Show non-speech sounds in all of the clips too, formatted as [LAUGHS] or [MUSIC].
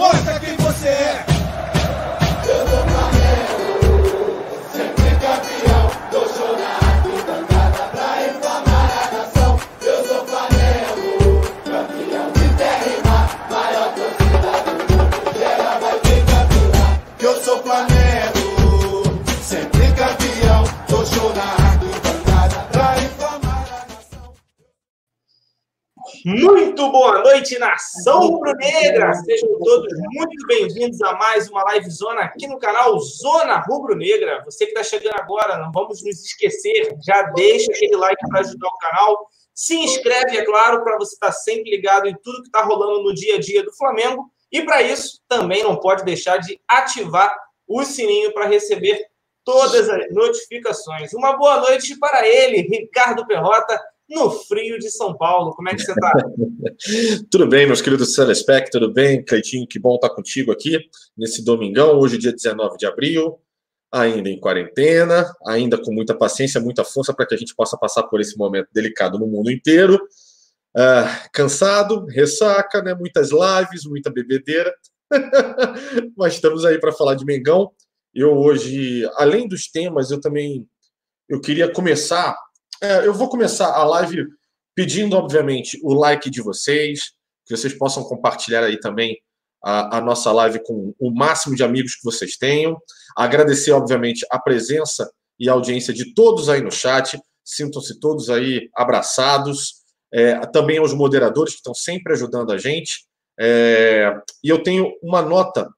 Mostra quem você é. Muito boa noite, nação rubro-negra! Sejam todos muito bem-vindos a mais uma live zona aqui no canal Zona Rubro-Negra. Você que está chegando agora, não vamos nos esquecer, já deixa aquele like para ajudar o canal. Se inscreve, é claro, para você estar sempre ligado em tudo que está rolando no dia a dia do Flamengo. E para isso, também não pode deixar de ativar o sininho para receber todas as notificações. Uma boa noite para ele, Ricardo Perrota, no frio de São Paulo. Como é que você está? [LAUGHS] Tudo bem, meus queridos telespect, tudo bem? Cleitinho, que bom estar contigo aqui nesse domingão, hoje, dia 19 de abril, ainda em quarentena, ainda com muita paciência, muita força para que a gente possa passar por esse momento delicado no mundo inteiro. Ah, cansado, ressaca, né? Muitas lives, muita bebedeira. [LAUGHS] Mas estamos aí para falar de Mengão. Eu hoje, além dos temas, eu também eu queria começar. É, eu vou começar a live pedindo, obviamente, o like de vocês, que vocês possam compartilhar aí também a, a nossa live com o máximo de amigos que vocês tenham. Agradecer, obviamente, a presença e a audiência de todos aí no chat. Sintam-se todos aí abraçados. É, também aos moderadores que estão sempre ajudando a gente. É, e eu tenho uma nota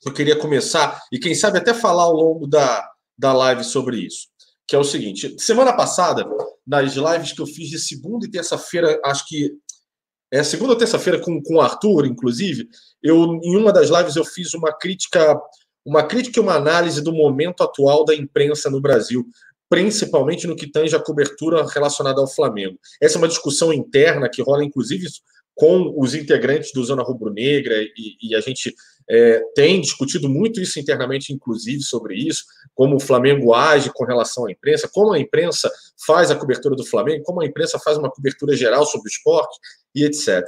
que eu queria começar, e quem sabe até falar ao longo da, da live sobre isso, que é o seguinte: semana passada, nas lives que eu fiz de segunda e terça-feira, acho que é segunda ou terça-feira com, com o Arthur, inclusive, eu em uma das lives eu fiz uma crítica, uma crítica e uma análise do momento atual da imprensa no Brasil, principalmente no que tange a cobertura relacionada ao Flamengo. Essa é uma discussão interna que rola, inclusive, com os integrantes do Zona Rubro Negra, e, e a gente é, tem discutido muito isso internamente, inclusive, sobre isso, como o Flamengo age com relação à imprensa, como a imprensa faz a cobertura do Flamengo, como a imprensa faz uma cobertura geral sobre o esporte e etc.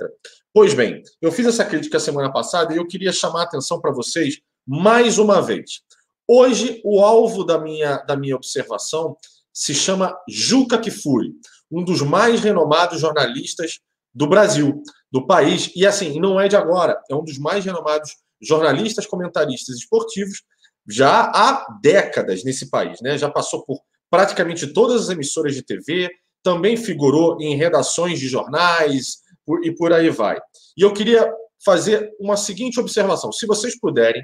Pois bem, eu fiz essa crítica semana passada e eu queria chamar a atenção para vocês mais uma vez. Hoje, o alvo da minha, da minha observação se chama Juca Kfouri, um dos mais renomados jornalistas do Brasil, do país. E assim, não é de agora, é um dos mais renomados jornalistas, comentaristas esportivos já há décadas nesse país, né? Já passou por praticamente todas as emissoras de TV, também figurou em redações de jornais e por aí vai. E eu queria fazer uma seguinte observação: se vocês puderem,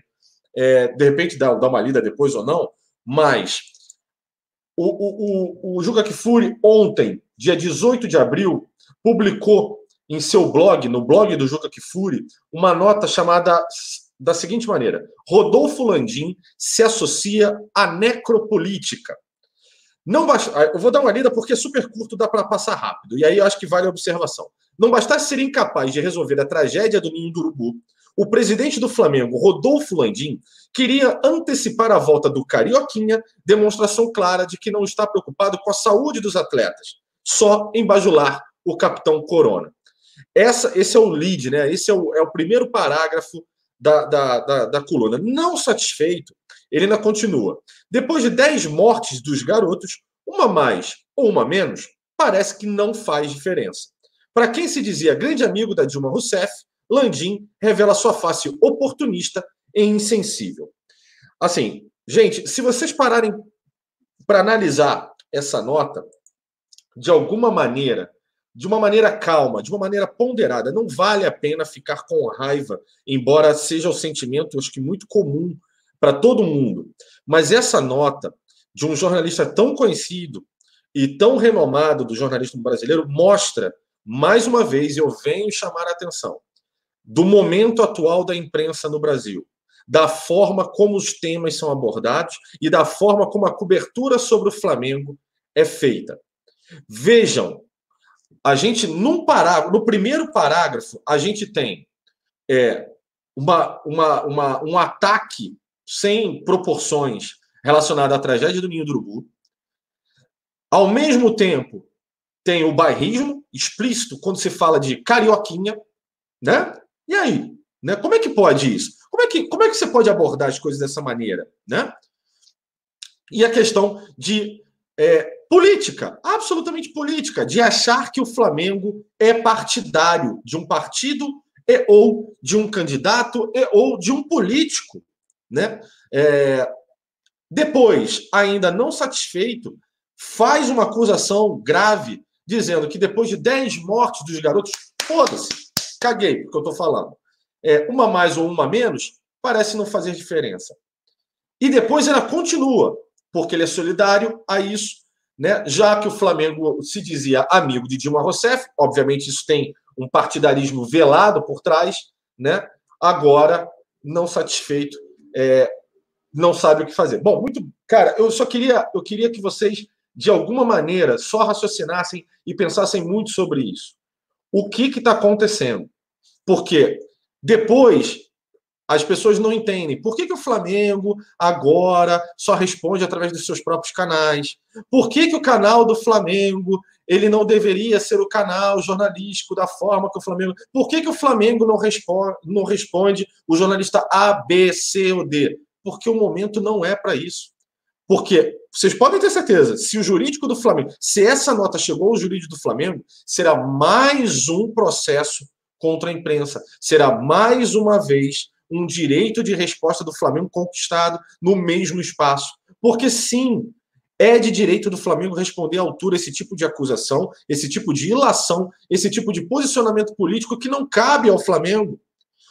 é, de repente dar, dar uma lida depois ou não, mas o, o, o, o Juca Kfouri, ontem, dia 18 de abril, publicou em seu blog, no blog do Juca Kfouri, uma nota chamada da seguinte maneira: Rodolfo Landim se associa à necropolítica. Não basta, eu vou dar uma lida porque é super curto, dá para passar rápido. E aí eu acho que vale a observação. Não bastasse ser incapaz de resolver a tragédia do Ninho do Urubu, o presidente do Flamengo, Rodolfo Landim, queria antecipar a volta do Carioquinha, demonstração clara de que não está preocupado com a saúde dos atletas, só em bajular o capitão Corona. Essa, esse é o lead, né? Esse é o, é o primeiro parágrafo da, da, da, da coluna. Não satisfeito, ele ainda continua. Depois de 10 mortes dos garotos, uma mais ou uma menos, parece que não faz diferença. Para quem se dizia grande amigo da Dilma Rousseff, Landim revela sua face oportunista e insensível. Assim, gente, se vocês pararem para analisar essa nota, de alguma maneira, de uma maneira calma, de uma maneira ponderada. Não vale a pena ficar com raiva, embora seja o sentimento, acho que muito comum para todo mundo. Mas essa nota de um jornalista tão conhecido e tão renomado do jornalismo brasileiro mostra, mais uma vez, eu venho chamar a atenção do momento atual da imprensa no Brasil, da forma como os temas são abordados e da forma como a cobertura sobre o Flamengo é feita. Vejam a gente, num parágrafo, no primeiro parágrafo, a gente tem é, uma, uma, uma, um ataque sem proporções relacionado à tragédia do Ninho do Urubu. Ao mesmo tempo, tem o bairrismo explícito quando se fala de carioquinha, né? E aí? Né? Como é que pode isso? Como é que, como é que você pode abordar as coisas dessa maneira? Né? E a questão de é, política, absolutamente política, de achar que o Flamengo é partidário de um partido e ou de um candidato e ou de um político. Né? É, depois, ainda não satisfeito, faz uma acusação grave, dizendo que depois de 10 mortes dos garotos, foda-se, caguei porque eu estou falando. É, uma mais ou uma menos parece não fazer diferença. E depois ela continua, porque ele é solidário a isso, né? já que o Flamengo se dizia amigo de Dilma Rousseff, obviamente isso tem um partidarismo velado por trás, né? agora, não satisfeito, é, não sabe o que fazer. Bom, muito. Cara, eu só queria, eu queria que vocês, de alguma maneira, só raciocinassem e pensassem muito sobre isso. O que está acontecendo? Porque depois as pessoas não entendem. Por que, que o Flamengo agora só responde através dos seus próprios canais? Por que, que o canal do Flamengo ele não deveria ser o canal jornalístico da forma que o Flamengo. Por que, que o Flamengo não responde, não responde o jornalista A, B, C ou D? Porque o momento não é para isso. Porque vocês podem ter certeza, se o jurídico do Flamengo, se essa nota chegou ao jurídico do Flamengo, será mais um processo contra a imprensa. Será mais uma vez um direito de resposta do Flamengo conquistado no mesmo espaço. Porque sim, é de direito do Flamengo responder à altura esse tipo de acusação, esse tipo de ilação, esse tipo de posicionamento político que não cabe ao Flamengo.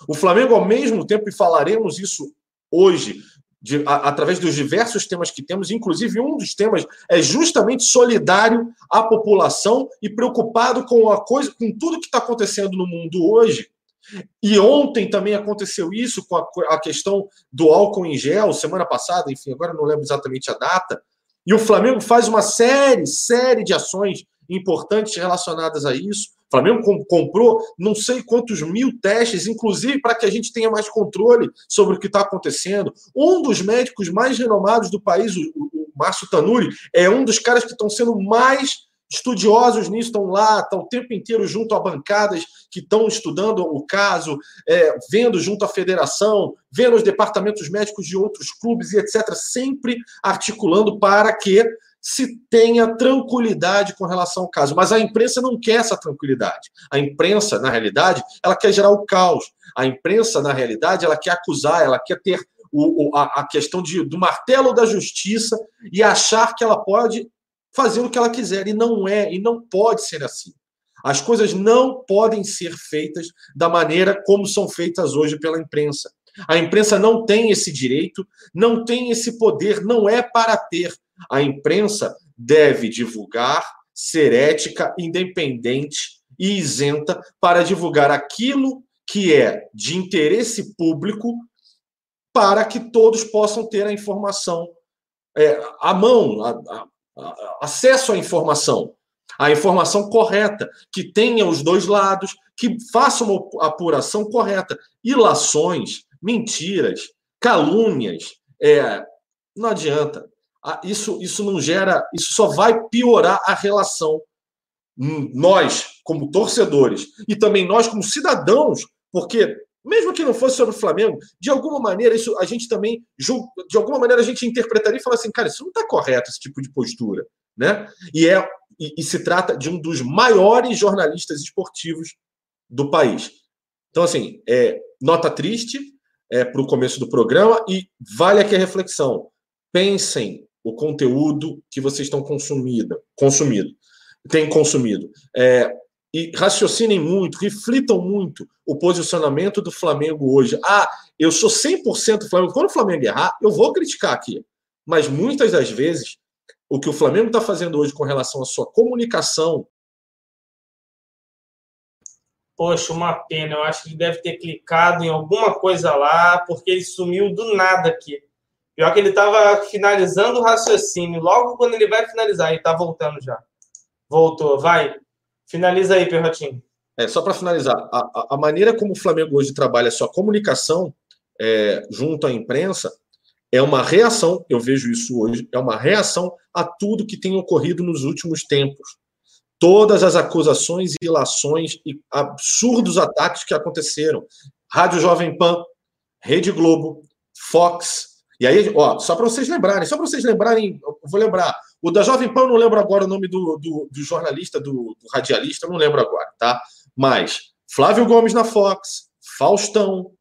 O Flamengo, ao mesmo tempo, e falaremos isso hoje, de, a, através dos diversos temas que temos, inclusive um dos temas é justamente solidário à população e preocupado com a coisa, com tudo que está acontecendo no mundo hoje. E ontem também aconteceu isso com a, a, questão do álcool em gel, semana passada, enfim, agora não lembro exatamente a data. E o Flamengo faz uma série, série de ações importantes relacionadas a isso. O Flamengo comprou não sei quantos mil testes, inclusive para que a gente tenha mais controle sobre o que está acontecendo. Um dos médicos mais renomados do país, o, o Márcio Tanuri, é um dos caras que estão sendo mais estudiosos nisso, estão lá, estão o tempo inteiro junto a bancadas que estão estudando o caso, é, vendo junto à federação, vendo os departamentos médicos de outros clubes e etc., sempre articulando para que se tenha tranquilidade com relação ao caso. Mas a imprensa não quer essa tranquilidade. A imprensa, na realidade, ela quer gerar o caos. A imprensa, na realidade, ela quer acusar, ela quer ter o, a, a, questão de, do martelo da justiça e achar que ela pode fazer o que ela quiser. E não é, e não pode ser assim. As coisas não podem ser feitas da maneira como são feitas hoje pela imprensa. A imprensa não tem esse direito, não tem esse poder, não é para ter. A imprensa deve divulgar, ser ética, independente e isenta para divulgar aquilo que é de interesse público para que todos possam ter a informação é, à mão, a, a, acesso à informação, a informação correta, que tenha os dois lados, que faça uma apuração correta. Ilações, mentiras, calúnias, é, não adianta. Isso, isso não gera, isso só vai piorar a relação. Nós, como torcedores, e também nós, como cidadãos, porque mesmo que não fosse sobre o Flamengo, de alguma maneira, isso a gente também, de alguma maneira, a gente interpretaria e fala assim, cara, isso não está correto, esse tipo de postura. Né? E, é, e, e se trata de um dos maiores jornalistas esportivos do país. Então, assim, é, nota triste é, para o começo do programa e vale aqui a reflexão. Pensem o conteúdo que vocês estão consumindo, consumido, têm consumido. É, e raciocinem muito, reflitam muito o posicionamento do Flamengo hoje. Ah, eu sou 100% Flamengo. Quando o Flamengo errar, eu vou criticar aqui. Mas muitas das vezes, o que o Flamengo está fazendo hoje com relação à sua comunicação. Poxa, uma pena. Eu acho que ele deve ter clicado em alguma coisa lá, porque ele sumiu do nada aqui. Pior que ele estava finalizando o raciocínio. Logo quando ele vai finalizar, ele está voltando já. Voltou, vai. Finaliza aí, Perrotinho. É, só para finalizar, a, a, maneira como o Flamengo hoje trabalha sua comunicação é, junto à imprensa é uma reação, eu vejo isso hoje, é uma reação a tudo que tem ocorrido nos últimos tempos. Todas as acusações e ilações e absurdos ataques que aconteceram. Rádio Jovem Pan, Rede Globo, Fox. E aí, ó, só para vocês lembrarem, só para vocês lembrarem, vou lembrar. O da Jovem Pan, eu não lembro agora o nome do, do, do jornalista, do, do radialista, não lembro agora, tá? Mas Flávio Gomes na Fox, Faustão,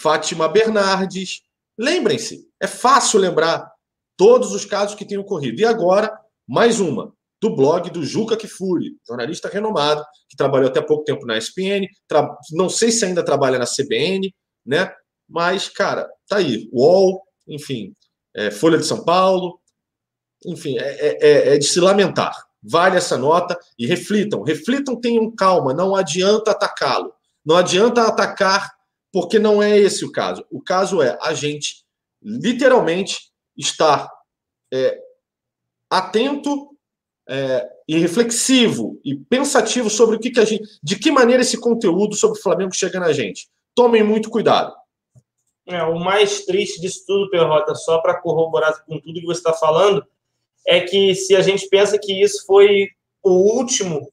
Fátima Bernardes. Lembrem-se, é fácil lembrar todos os casos que têm ocorrido. E agora, mais uma, do blog do Juca Kifuri, jornalista renomado, que trabalhou até pouco tempo na ESPN, não sei se ainda trabalha na CBN, né? Mas, cara, tá aí. UOL, enfim, é, Folha de São Paulo, enfim, é, é, é, é de se lamentar. Vale essa nota e reflitam, reflitam, tenham calma, não adianta atacá-lo. Não adianta atacar, porque não é esse o caso. O caso é a gente, literalmente, estar é, atento é, e reflexivo e pensativo sobre o que, que a gente. de que maneira esse conteúdo sobre o Flamengo chega na gente. Tomem muito cuidado. É, o mais triste disso tudo, Perrota, só para corroborar com tudo que você está falando, é que se a gente pensa que isso foi o último,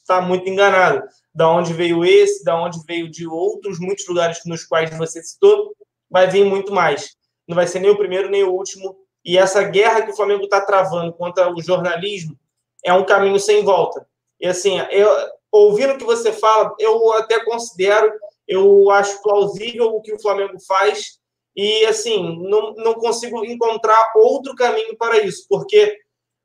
está muito enganado. Da onde veio esse, da onde veio de outros muitos lugares nos quais você citou, vai vir muito mais. Não vai ser nem o primeiro nem o último. E essa guerra que o Flamengo está travando contra o jornalismo é um caminho sem volta. E assim, eu, ouvindo o que você fala, eu até considero eu acho plausível o que o Flamengo faz e, assim, não, não consigo encontrar outro caminho para isso, porque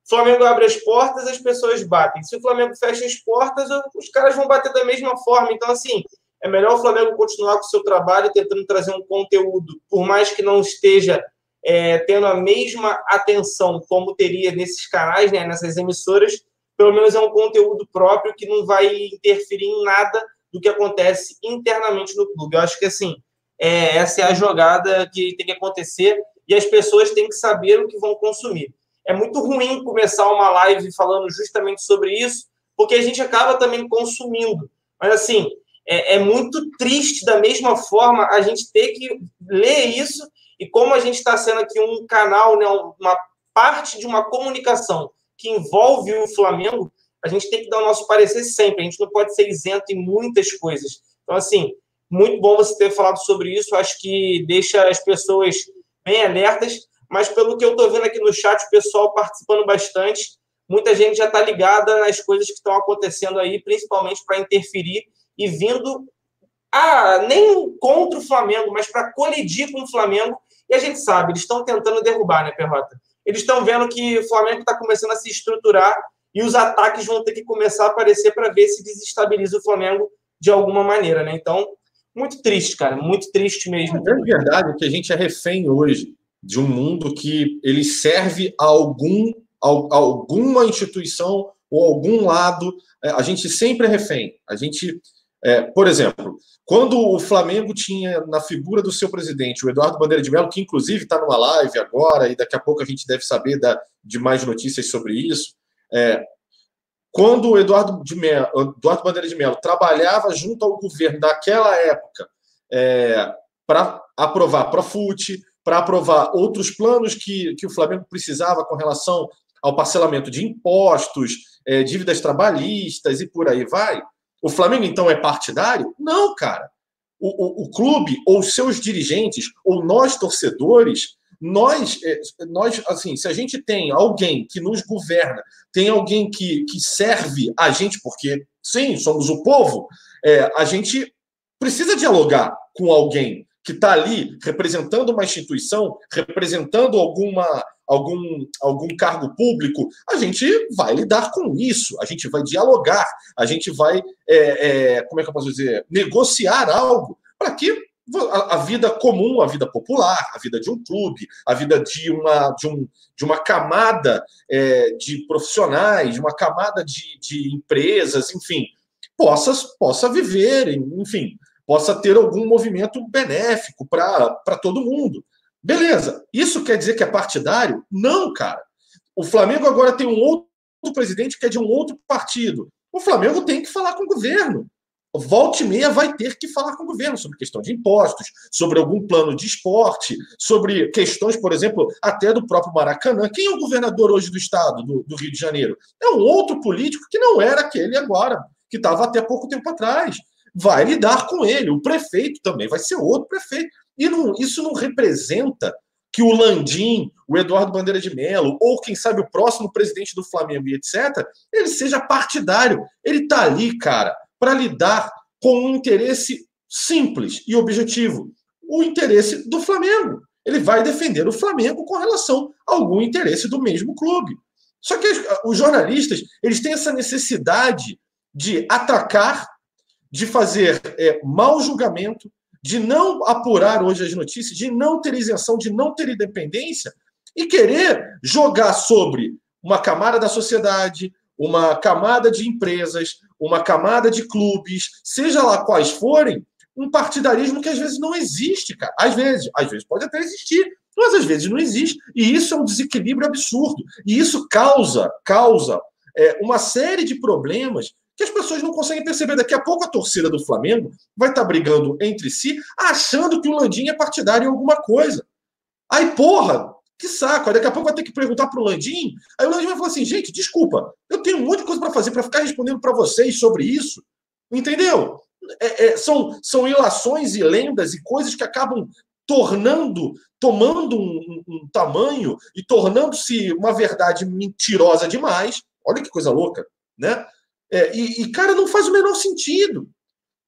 Flamengo abre as portas, as pessoas batem. Se o Flamengo fecha as portas, os caras vão bater da mesma forma. Então, assim, é melhor o Flamengo continuar com o seu trabalho, tentando trazer um conteúdo, por mais que não esteja é, tendo a mesma atenção como teria nesses canais, né, nessas emissoras, pelo menos é um conteúdo próprio que não vai interferir em nada do que acontece internamente no clube. Eu acho que assim, é, essa é a jogada que tem que acontecer e as pessoas têm que saber o que vão consumir. É muito ruim começar uma live falando justamente sobre isso, porque a gente acaba também consumindo. Mas assim, é, é muito triste da mesma forma a gente ter que ler isso e como a gente está sendo aqui um canal, né, uma parte de uma comunicação que envolve o Flamengo, a gente tem que dar o nosso parecer sempre. A gente não pode ser isento em muitas coisas. Então, assim, muito bom você ter falado sobre isso. Acho que deixa as pessoas bem alertas. Mas pelo que eu estou vendo aqui no chat, o pessoal participando bastante, muita gente já está ligada nas coisas que estão acontecendo aí, principalmente para interferir e vindo ah, nem contra o Flamengo, mas para colidir com o Flamengo. E a gente sabe, eles estão tentando derrubar, né, Perrota? Eles estão vendo que o Flamengo está começando a se estruturar e os ataques vão ter que começar a aparecer para ver se desestabiliza o Flamengo de alguma maneira, né? Então, muito triste, cara, muito triste mesmo. A grande verdade é que a gente é refém hoje de um mundo que ele serve a algum a, alguma instituição ou algum lado. É, a gente sempre é refém. A gente, é, por exemplo, quando o Flamengo tinha na figura do seu presidente o Eduardo Bandeira de Mello, que inclusive está numa live agora e daqui a pouco a gente deve saber da, de mais notícias sobre isso. É, quando o Eduardo, de Mello, Eduardo Bandeira de Mello trabalhava junto ao governo daquela época é, para aprovar Profute, para aprovar outros planos que, que o Flamengo precisava com relação ao parcelamento de impostos, é, dívidas trabalhistas e por aí vai. O Flamengo, então, é partidário? Não, cara. O, o, o clube, ou seus dirigentes, ou nós, torcedores, nós, é, nós, assim, se a gente tem alguém que nos governa, tem alguém que, que serve a gente, porque sim, somos o povo, é, a gente precisa dialogar com alguém que está ali representando uma instituição, representando alguma, algum, algum cargo público, a gente vai lidar com isso, a gente vai dialogar, a gente vai, é, é, como é que eu posso dizer, negociar algo para que a, vida comum, a vida popular, a vida de um clube, a vida de uma, de um, de uma camada é, de profissionais, de uma camada de, de empresas, enfim, possa, possa viver, enfim, possa ter algum movimento benéfico para todo mundo. Beleza. Isso quer dizer que é partidário? Não, cara. O Flamengo agora tem um outro presidente que é de um outro partido. O Flamengo tem que falar com o governo volta e meia vai ter que falar com o governo sobre questão de impostos, sobre algum plano de esporte, sobre questões, por exemplo, até do próprio Maracanã. Quem é o governador hoje do estado, do, do Rio de Janeiro? É um outro político que não era aquele agora, que estava até pouco tempo atrás. vai lidar com ele. O prefeito também vai ser outro prefeito. E não, isso não representa que o Landim, o Eduardo Bandeira de Mello, ou quem sabe o próximo presidente do Flamengo e etc., ele seja partidário. Ele está ali, cara, para lidar com um interesse simples e objetivo: o interesse do Flamengo. Ele vai defender o Flamengo com relação a algum interesse do mesmo clube. Só que os jornalistas eles têm essa necessidade de atacar, de fazer é, mau julgamento, de não apurar hoje as notícias, de não ter isenção, de não ter independência e querer jogar sobre uma camada da sociedade, uma camada de empresas, uma camada de clubes, seja lá quais forem, um partidarismo que às vezes não existe, cara. Às vezes, às vezes pode até existir, mas às vezes não existe. E isso é um desequilíbrio absurdo. E isso causa, causa é, uma série de problemas que as pessoas não conseguem perceber. Daqui a pouco a torcida do Flamengo vai estar brigando entre si, achando que o Landim é partidário em alguma coisa. Aí, porra, que saco. Daqui a pouco vai ter que perguntar para o Landim. Aí o Landim vai falar assim: gente, desculpa, eu tenho um monte de coisa para fazer para ficar respondendo para vocês sobre isso. Entendeu? É, é, são, são ilações e lendas e coisas que acabam tornando, tomando um, um, um tamanho e tornando-se uma verdade mentirosa demais. Olha que coisa louca, né? É, e, e, cara, não faz o menor sentido.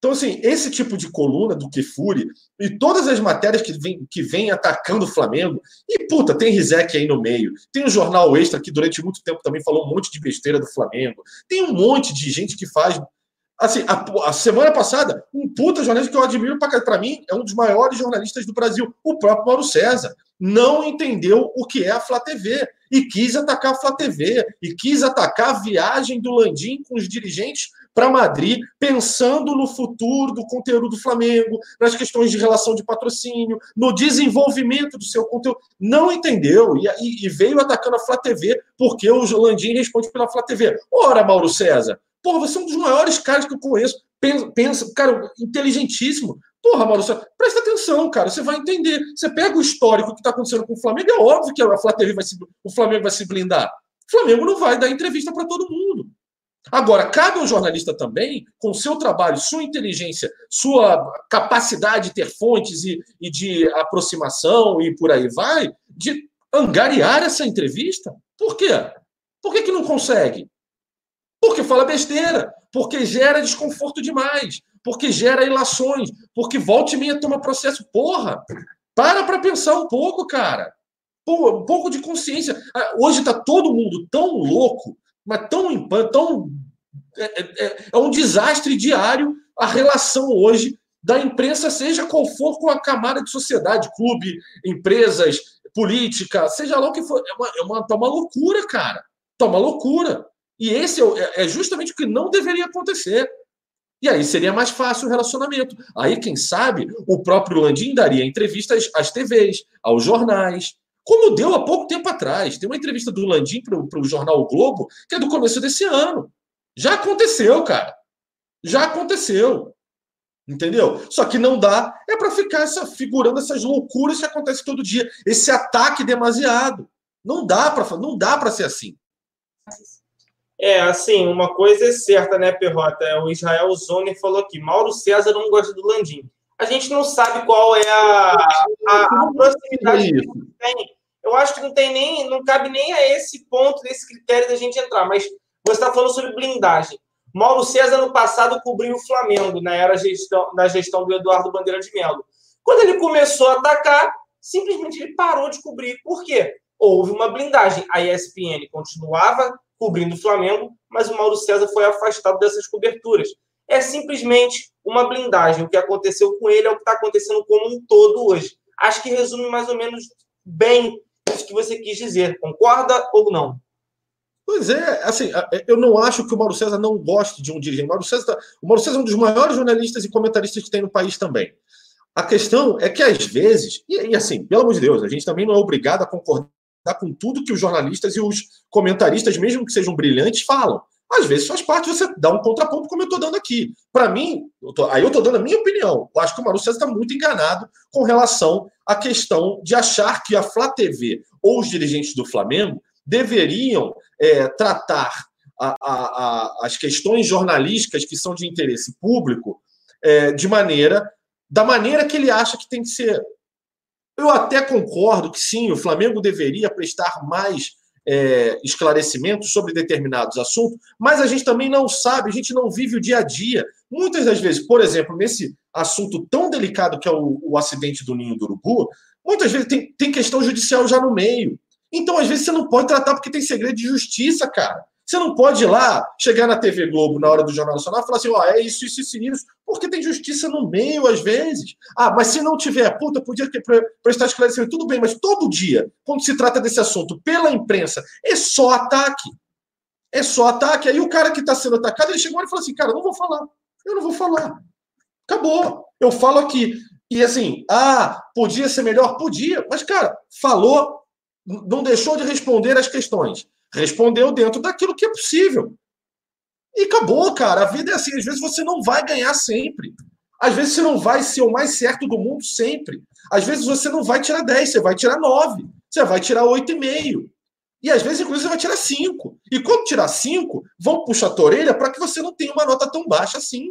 Então, assim, esse tipo de coluna do Kifuri e todas as matérias que vêm que vem atacando o Flamengo, e puta, tem Rizek aí no meio, tem o Jornal Extra que durante muito tempo também falou um monte de besteira do Flamengo, tem um monte de gente que faz. Assim, a, a semana passada, um puta jornalista que eu admiro para mim, é um dos maiores jornalistas do Brasil, o próprio Mauro César, não entendeu o que é a Flá TV e quis atacar a Flá TV e quis atacar a viagem do Landim com os dirigentes para Madrid, pensando no futuro do conteúdo do Flamengo, nas questões de relação de patrocínio, no desenvolvimento do seu conteúdo. Não entendeu e, e, veio atacando a Flá TV porque o Landim responde pela Flá TV. Ora, Mauro César, porra, você é um dos maiores caras que eu conheço. Pensa, pensa cara, inteligentíssimo. Porra, Mauro, presta atenção, cara. Você vai entender. Você pega o histórico que está acontecendo com o Flamengo, é óbvio que a Flá TV vai se, o Flamengo vai se blindar. O Flamengo não vai dar entrevista para todo mundo. Agora, cabe ao jornalista também, com seu trabalho, sua inteligência, sua capacidade de ter fontes e, e de aproximação e por aí vai, de angariar essa entrevista. Por quê? Por que, que não consegue? Porque fala besteira, porque gera desconforto demais, porque gera ilações, porque volta e meia toma processo. Porra, para para pensar um pouco, cara. Pô, um pouco de consciência. Ah, hoje está todo mundo tão louco, mas tão, tão é, é, é, é um desastre diário a relação hoje da imprensa, seja qual for, com a camada de sociedade, clube, empresas, política, seja lá o que for. É uma, é uma, tá uma loucura, cara. Tá uma loucura. E esse é, é justamente o que não deveria acontecer. E aí seria mais fácil o relacionamento. Aí, quem sabe, o próprio Landim daria entrevistas às TVs, aos jornais, como deu há pouco tempo atrás. Tem uma entrevista do Landim para o jornal o Globo, que é do começo desse ano. Já aconteceu, cara. Já aconteceu. Entendeu? Só que não dá é para ficar essa, figurando essas loucuras que acontecem todo dia, esse ataque demasiado. Não dá para não dá para ser assim. É, assim, uma coisa é certa, né, Perrota? É, o Israel Zoner falou aqui: Mauro César não gosta do Landim. A gente não sabe qual é a, a, a proximidade que tem. Eu acho que não tem nem, não cabe nem a esse ponto, desse critério da gente entrar. Mas você está falando sobre blindagem. Mauro César, no passado, cobriu o Flamengo, na era gestão, na gestão do Eduardo Bandeira de Mello. Quando ele começou a atacar, simplesmente ele parou de cobrir. Por quê? Houve uma blindagem. A ESPN continuava cobrindo o Flamengo, mas o Mauro César foi afastado dessas coberturas. É simplesmente uma blindagem. O que aconteceu com ele é o que está acontecendo como um todo hoje. Acho que resume mais ou menos bem isso que você quis dizer. Concorda ou não? Pois é, assim, eu não acho que o Mauro César não goste de um dirigente. O Mauro César, tá, o Mauro César é um dos maiores jornalistas e comentaristas que tem no país também. A questão é que, às vezes, e, e assim, pelo amor de Deus, a gente também não é obrigado a concordar com tudo que os jornalistas e os comentaristas, mesmo que sejam brilhantes, falam. Às vezes faz parte você dar um contraponto, como eu estou dando aqui. Para mim, eu tô, aí eu estou dando a minha opinião. Eu acho que o Mauro César está muito enganado com relação à questão de achar que a Flá TV ou os dirigentes do Flamengo deveriam é, tratar a, a, a, as questões jornalísticas que são de interesse público é, de maneira, da maneira que ele acha que tem que ser. Eu até concordo que sim, o Flamengo deveria prestar mais é, esclarecimentos sobre determinados assuntos, mas a gente também não sabe, a gente não vive o dia a dia. Muitas das vezes, por exemplo, nesse assunto tão delicado que é o, o acidente do ninho do urubu, muitas vezes tem, tem questão judicial já no meio. Então, às vezes, você não pode tratar porque tem segredo de justiça, cara. Você não pode ir lá, chegar na TV Globo na hora do Jornal Nacional e falar assim: ó, oh, é isso, isso, isso, isso, porque tem justiça no meio, às vezes. Ah, mas se não tiver, puta, podia prestar esclarecimento. Tudo bem, mas todo dia, quando se trata desse assunto pela imprensa, é só ataque. É só ataque. Aí o cara que está sendo atacado, ele chegou e falou assim: cara, não vou falar. Eu não vou falar. Acabou. Eu falo aqui. E assim, ah, podia ser melhor? Podia. Mas, cara, falou, não deixou de responder as questões. Respondeu dentro daquilo que é possível. E acabou, cara. A vida é assim. Às vezes você não vai ganhar sempre. Às vezes você não vai ser o mais certo do mundo sempre. Às vezes você não vai tirar 10, você vai tirar 9. Você vai tirar 8,5. E às vezes, inclusive, você vai tirar 5. E quando tirar 5, vão puxar a tua orelha para que você não tenha uma nota tão baixa assim.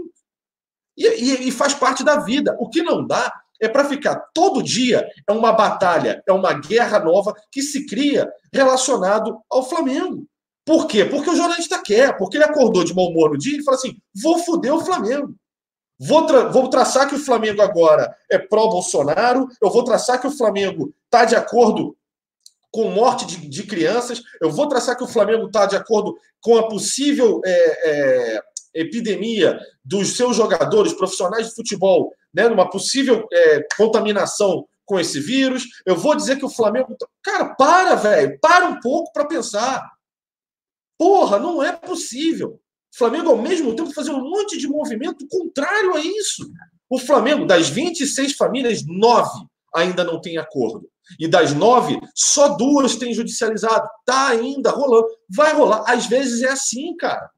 E, e, e faz parte da vida. O que não dá é para ficar todo dia, é uma batalha, é uma guerra nova que se cria relacionado ao Flamengo. Por quê? Porque o jornalista quer, porque ele acordou de mau humor no dia e fala assim: vou foder o Flamengo. Vou, tra vou traçar que o Flamengo agora é pró-Bolsonaro, eu vou traçar que o Flamengo está de acordo com morte de, de, crianças, eu vou traçar que o Flamengo está de acordo com a possível é, é, epidemia dos seus jogadores profissionais de futebol, né, numa possível é, contaminação com esse vírus. Eu vou dizer que o Flamengo. Tá, cara, para, velho. Para um pouco para pensar. Porra, não é possível. O Flamengo, ao mesmo tempo, fazer um monte de movimento contrário a isso. O Flamengo, das 26 famílias, nove ainda não tem acordo. E das nove, só duas têm judicializado. Tá ainda rolando. Vai rolar. Às vezes é assim, cara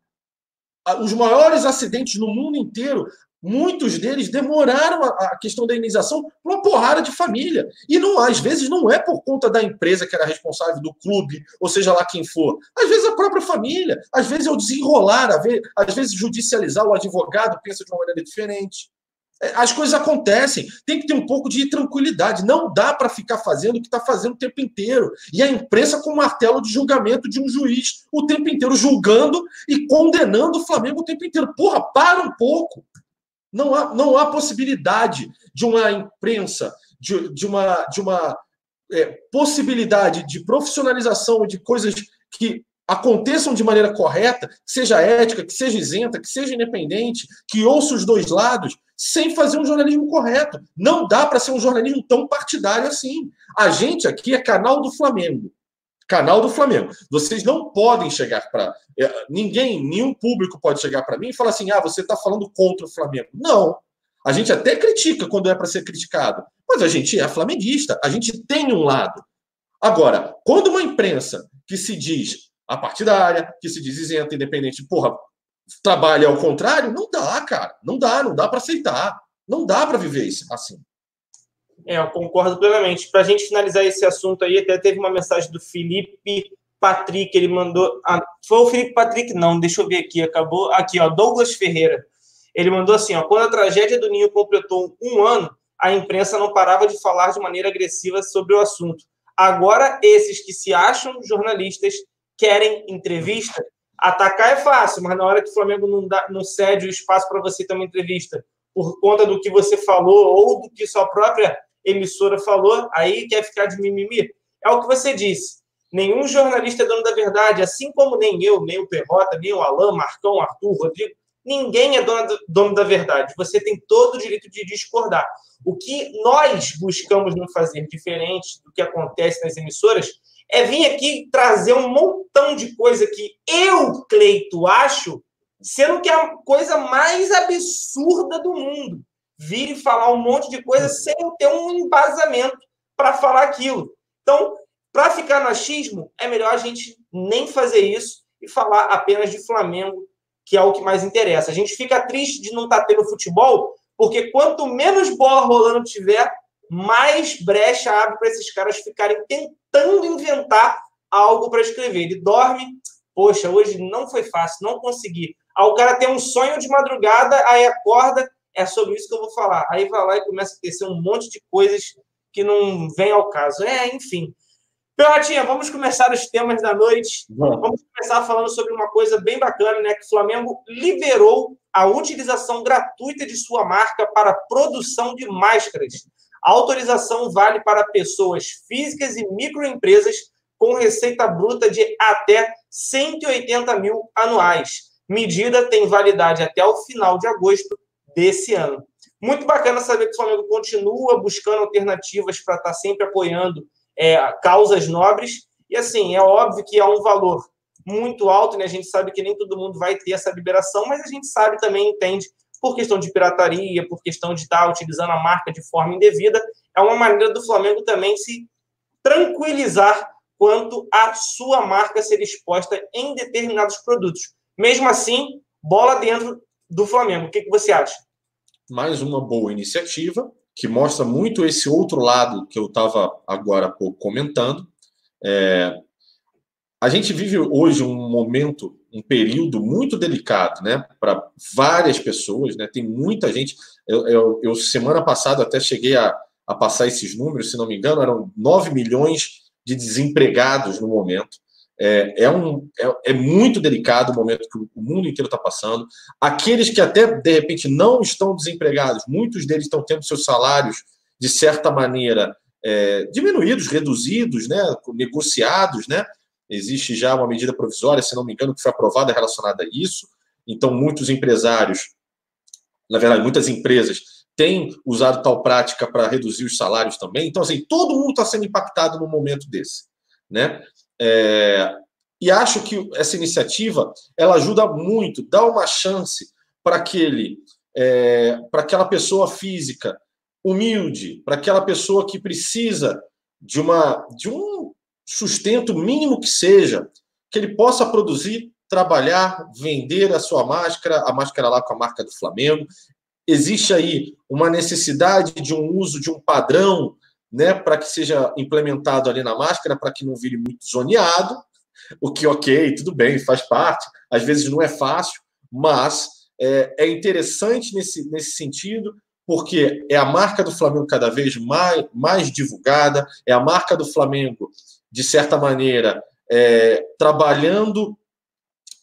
os maiores acidentes no mundo inteiro, muitos deles demoraram a, questão da indenização por uma porrada de família. E não, às vezes não é por conta da empresa que era responsável, do clube, ou seja lá quem for. Às vezes a própria família, às vezes é o desenrolar, às vezes judicializar, o advogado pensa de uma maneira diferente. É, as coisas acontecem, tem que ter um pouco de tranquilidade. Não dá para ficar fazendo o que está fazendo o tempo inteiro. E a imprensa com o martelo de julgamento de um juiz o tempo inteiro, julgando e condenando o Flamengo o tempo inteiro. Porra, para um pouco. Não há, não há possibilidade de uma imprensa, de, de uma, de uma é, possibilidade de profissionalização de coisas que aconteçam de maneira correta, seja ética, que seja isenta, que seja independente, que ouça os dois lados, sem fazer um jornalismo correto. Não dá para ser um jornalismo tão partidário assim. A gente aqui é canal do Flamengo. Canal do Flamengo. Vocês não podem chegar para. É, ninguém, nenhum público pode chegar para mim e falar assim: ah, você está falando contra o Flamengo. Não. A gente até critica quando é para ser criticado, mas a gente é flamenguista, a gente tem um lado. Agora, quando uma imprensa que se diz a partidária, que se diz isenta, independente, porra, trabalha ao contrário, não dá, cara. Não dá, não dá para aceitar. Não dá para viver assim. É, eu concordo plenamente. Para a gente finalizar esse assunto aí, até teve uma mensagem do Felipe Patrick, ele mandou. Ah, foi o Felipe Patrick, não, deixa eu ver aqui, acabou. Aqui, ó, Douglas Ferreira. Ele mandou assim: ó, quando a tragédia do Ninho completou um ano, a imprensa não parava de falar de maneira agressiva sobre o assunto. Agora, esses que se acham jornalistas querem entrevista. Atacar é fácil, mas na hora que o Flamengo não, dá, não cede o espaço para você ter uma entrevista por conta do que você falou ou do que sua própria emissora falou, aí quer ficar de mimimi. É o que você disse. Nenhum jornalista é dono da verdade, assim como nem eu, nem o Perrota, nem o Alain, Marcão, Arthur, Rodrigo. Ninguém é dono, dono da verdade. Você tem todo o direito de discordar. O que nós buscamos não fazer diferente do que acontece nas emissoras é vir aqui trazer um montão de coisa que eu, Cleito, acho, sendo que é a coisa mais absurda do mundo. Vir e falar um monte de coisa sem ter um embasamento para falar aquilo. Então, para ficar no achismo, é melhor a gente nem fazer isso e falar apenas de Flamengo, que é o que mais interessa. A gente fica triste de não estar tá tendo futebol, porque quanto menos bola rolando tiver, mais brecha abre para esses caras ficarem tentando inventar algo para escrever. Ele dorme, poxa, hoje não foi fácil, não consegui. Aí o cara tem um sonho de madrugada, aí acorda é sobre isso que eu vou falar. Aí vai lá e começa a tecer um monte de coisas que não vem ao caso. É, enfim. Ratinha, vamos começar os temas da noite. Bom. Vamos começar falando sobre uma coisa bem bacana, né? Que o Flamengo liberou a utilização gratuita de sua marca para produção de máscaras. A autorização vale para pessoas físicas e microempresas com receita bruta de até 180 mil anuais. Medida tem validade até o final de agosto desse ano. Muito bacana saber que o Flamengo continua buscando alternativas para estar sempre apoiando é, causas nobres. E assim, é óbvio que é um valor muito alto, né? A gente sabe que nem todo mundo vai ter essa liberação, mas a gente sabe também, entende, por questão de pirataria, por questão de estar utilizando a marca de forma indevida, é uma maneira do Flamengo também se tranquilizar quanto à sua marca ser exposta em determinados produtos. Mesmo assim, bola dentro do Flamengo. O que, que você acha? mais uma boa iniciativa que mostra muito esse outro lado que eu estava agora há pouco comentando. É, a gente vive hoje um momento, um período muito delicado, né, para várias pessoas, né? Tem muita gente. Eu, eu, eu semana passada até cheguei a, a passar esses números, se não me engano, eram 9 milhões de desempregados no momento. É, é, um, é, é, muito delicado o momento que o mundo inteiro está passando. Aqueles que até, de repente, não estão desempregados, muitos deles estão tendo seus salários, de certa maneira, é, diminuídos, reduzidos, né, negociados. Né? Existe já uma medida provisória, se não me engano, que foi aprovada relacionada a isso. Então, muitos empresários, na verdade, muitas empresas têm usado tal prática para reduzir os salários também. Então, assim, todo mundo está sendo impactado no momento desse. Né? É, e acho que essa iniciativa ela ajuda muito, dá uma chance para aquele, é, para aquela pessoa física humilde, para aquela pessoa que precisa de uma de um sustento mínimo que seja, que ele possa produzir, trabalhar, vender a sua máscara, a máscara lá com a marca do Flamengo. Existe aí uma necessidade de um uso de um padrão né, para que seja implementado ali na máscara, para que não vire muito zoneado, o que, ok, tudo bem, faz parte, às vezes não é fácil, mas é, é interessante nesse, nesse sentido, porque é a marca do Flamengo cada vez mais, mais divulgada, é a marca do Flamengo, de certa maneira, é, trabalhando,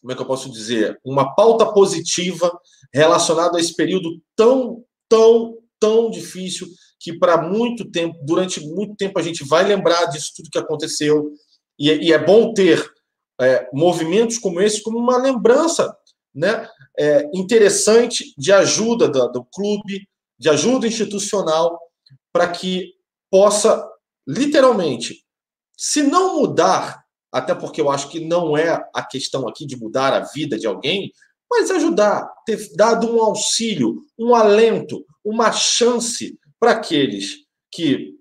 como é que eu posso dizer, uma pauta positiva relacionada a esse período tão, tão, tão difícil que para muito tempo, durante muito tempo, a gente vai lembrar disso tudo que aconteceu. E, e é bom ter é, movimentos como esse como uma lembrança né, é, interessante de ajuda do clube, de ajuda institucional, para que possa, literalmente, se não mudar, até porque eu acho que não é a questão aqui de mudar a vida de alguém, mas ajudar, ter dado um auxílio, um alento, uma chance para aqueles que,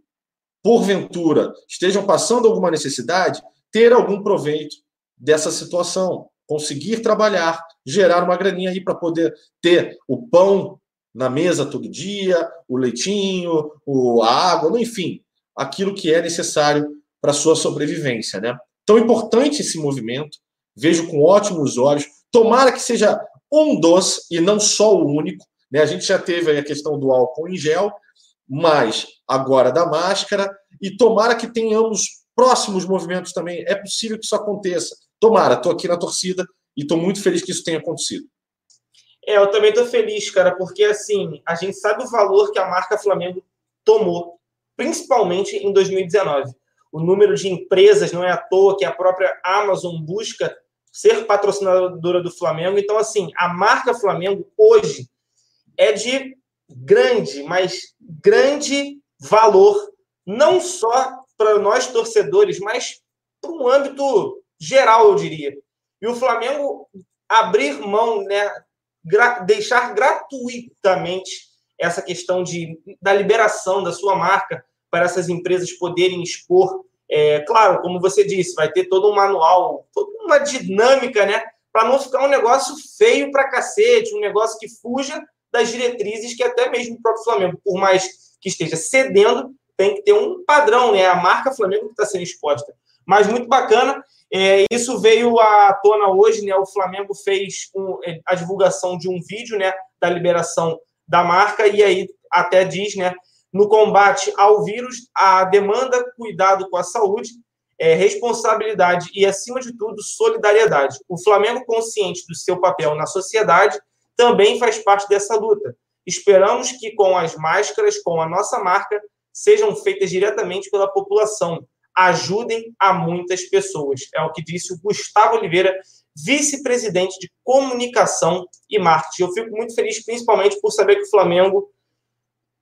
porventura, estejam passando alguma necessidade, ter algum proveito dessa situação, conseguir trabalhar, gerar uma graninha aí para poder ter o pão na mesa todo dia, o leitinho, a água, enfim, aquilo que é necessário para sua sobrevivência. Né? Tão importante esse movimento, vejo com ótimos olhos. Tomara que seja um dos e não só o único. Né? A gente já teve a questão do álcool em gel, mas agora da máscara, e tomara que tenhamos próximos movimentos também. É possível que isso aconteça. Tomara, estou aqui na torcida e estou muito feliz que isso tenha acontecido. É, eu também estou feliz, cara, porque assim, a gente sabe o valor que a marca Flamengo tomou, principalmente em 2019. O número de empresas não é à toa que a própria Amazon busca ser patrocinadora do Flamengo. Então, assim, a marca Flamengo hoje é de grande, mas grande valor, não só para nós torcedores, mas para um âmbito geral, eu diria. E o Flamengo abrir mão, né, gra deixar gratuitamente essa questão de, da liberação da sua marca para essas empresas poderem expor. É, claro, como você disse, vai ter todo um manual, toda uma dinâmica, né? Para não ficar um negócio feio para cacete, um negócio que fuja das diretrizes que até mesmo o próprio Flamengo, por mais que esteja cedendo, tem que ter um padrão, né? A marca Flamengo que está sendo exposta. Mas muito bacana. É, isso veio à tona hoje, né? O Flamengo fez um, é, a divulgação de um vídeo, né? Da liberação da marca, e aí até diz, né? No combate ao vírus, a demanda cuidado com a saúde, é, responsabilidade e, acima de tudo, solidariedade. O Flamengo, consciente do seu papel na sociedade, também faz parte dessa luta. Esperamos que com as máscaras, com a nossa marca, sejam feitas diretamente pela população. Ajudem a muitas pessoas. É o que disse o Gustavo Oliveira, vice-presidente de comunicação e marketing. Eu fico muito feliz, principalmente por saber que o Flamengo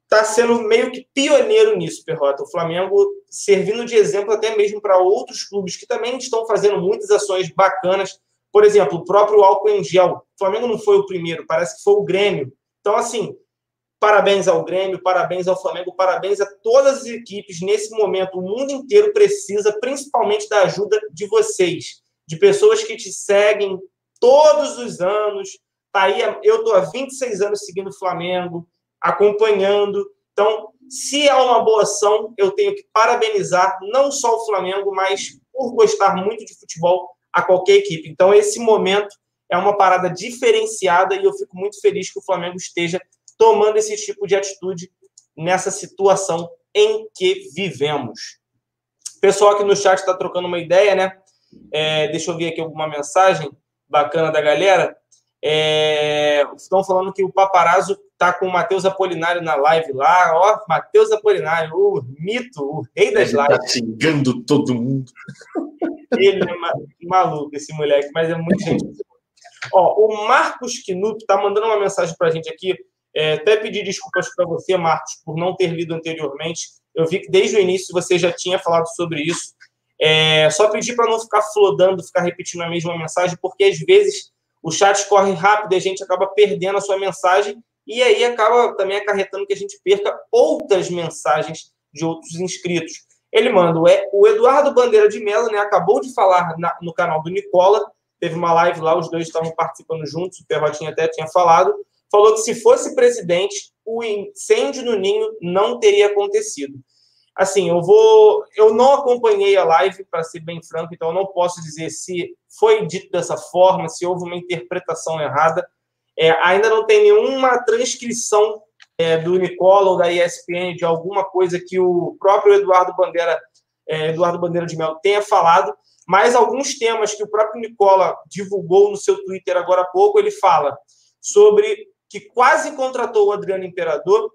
está sendo meio que pioneiro nisso, Perrota. O Flamengo servindo de exemplo até mesmo para outros clubes que também estão fazendo muitas ações bacanas. Por exemplo, o próprio álcool em gel. O Flamengo não foi o primeiro, parece que foi o Grêmio. Então, assim, parabéns ao Grêmio, parabéns ao Flamengo, parabéns a todas as equipes. Nesse momento, o mundo inteiro precisa principalmente da ajuda de vocês, de pessoas que te seguem todos os anos. Tá aí, eu estou há 26 anos seguindo o Flamengo acompanhando. Então, se é uma boa ação, eu tenho que parabenizar não só o Flamengo, mas por gostar muito de futebol a qualquer equipe. Então, esse momento é uma parada diferenciada e eu fico muito feliz que o Flamengo esteja tomando esse tipo de atitude nessa situação em que vivemos. O pessoal aqui no chat está trocando uma ideia, né? É, deixa eu ver aqui alguma mensagem bacana da galera. É, estão falando que o paparazzo tá com o Matheus Apolinário na live lá. Ó, Matheus Apolinário, o mito, o rei das Ele lives. Tá xingando todo mundo. [LAUGHS] Ele é ma- maluco, esse moleque, mas é muito gente. Ó, o Marcos Knup tá mandando uma mensagem pra gente aqui. É, até pedir desculpas para você, Marcos, por não ter lido anteriormente. Eu vi que desde o início você já tinha falado sobre isso. É, só pedir para não ficar flodando, ficar repetindo a mesma mensagem, porque às vezes o chat corre rápido e a gente acaba perdendo a sua mensagem e aí acaba também acarretando que a gente perca outras mensagens de outros inscritos. Ele manda, o Eduardo Bandeira de Mello né, acabou de falar na- no canal do Nicola, teve uma live lá, os dois estavam participando juntos, o Perrotinho até tinha falado, falou que se fosse presidente, o incêndio no Ninho não teria acontecido. Assim, eu vou. Eu não acompanhei a live, para ser bem franco, então eu não posso dizer se foi dito dessa forma, se houve uma interpretação errada. É, ainda não tem nenhuma transcrição é, do Nicola ou da ESPN de alguma coisa que o próprio Eduardo Bandeira, é, Eduardo Bandeira de Mello tenha falado, mas alguns temas que o próprio Nicola divulgou no seu Twitter agora há pouco, ele fala sobre que quase contratou o Adriano Imperador,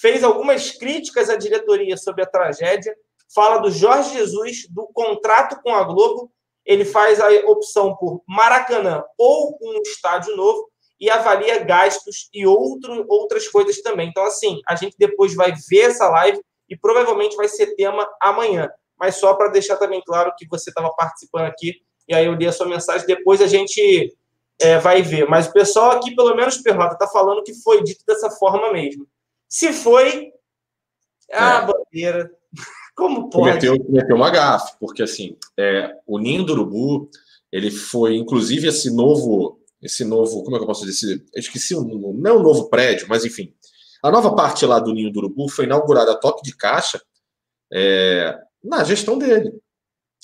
fez algumas críticas à diretoria sobre a tragédia, fala do Jorge Jesus, do contrato com a Globo, ele faz a opção por Maracanã ou um estádio novo e avalia gastos e outro, outras coisas também. Então, assim, a gente depois vai ver essa live e provavelmente vai ser tema amanhã. Mas só para deixar também claro que você estava participando aqui, e aí eu li a sua mensagem, depois a gente é, vai ver. Mas o pessoal aqui, pelo menos Perrota, está falando que foi dito dessa forma mesmo. Se foi, ah, É. bandeira, [LAUGHS] como pode? Cometeu, cometeu uma gafe, porque assim, é, o Ninho do Urubu, ele foi, inclusive, esse novo, esse novo, como é que eu posso dizer? Eu esqueci, o nome, não é um novo prédio, mas enfim. A nova parte lá do Ninho do Urubu foi inaugurada a toque de caixa é, na gestão dele,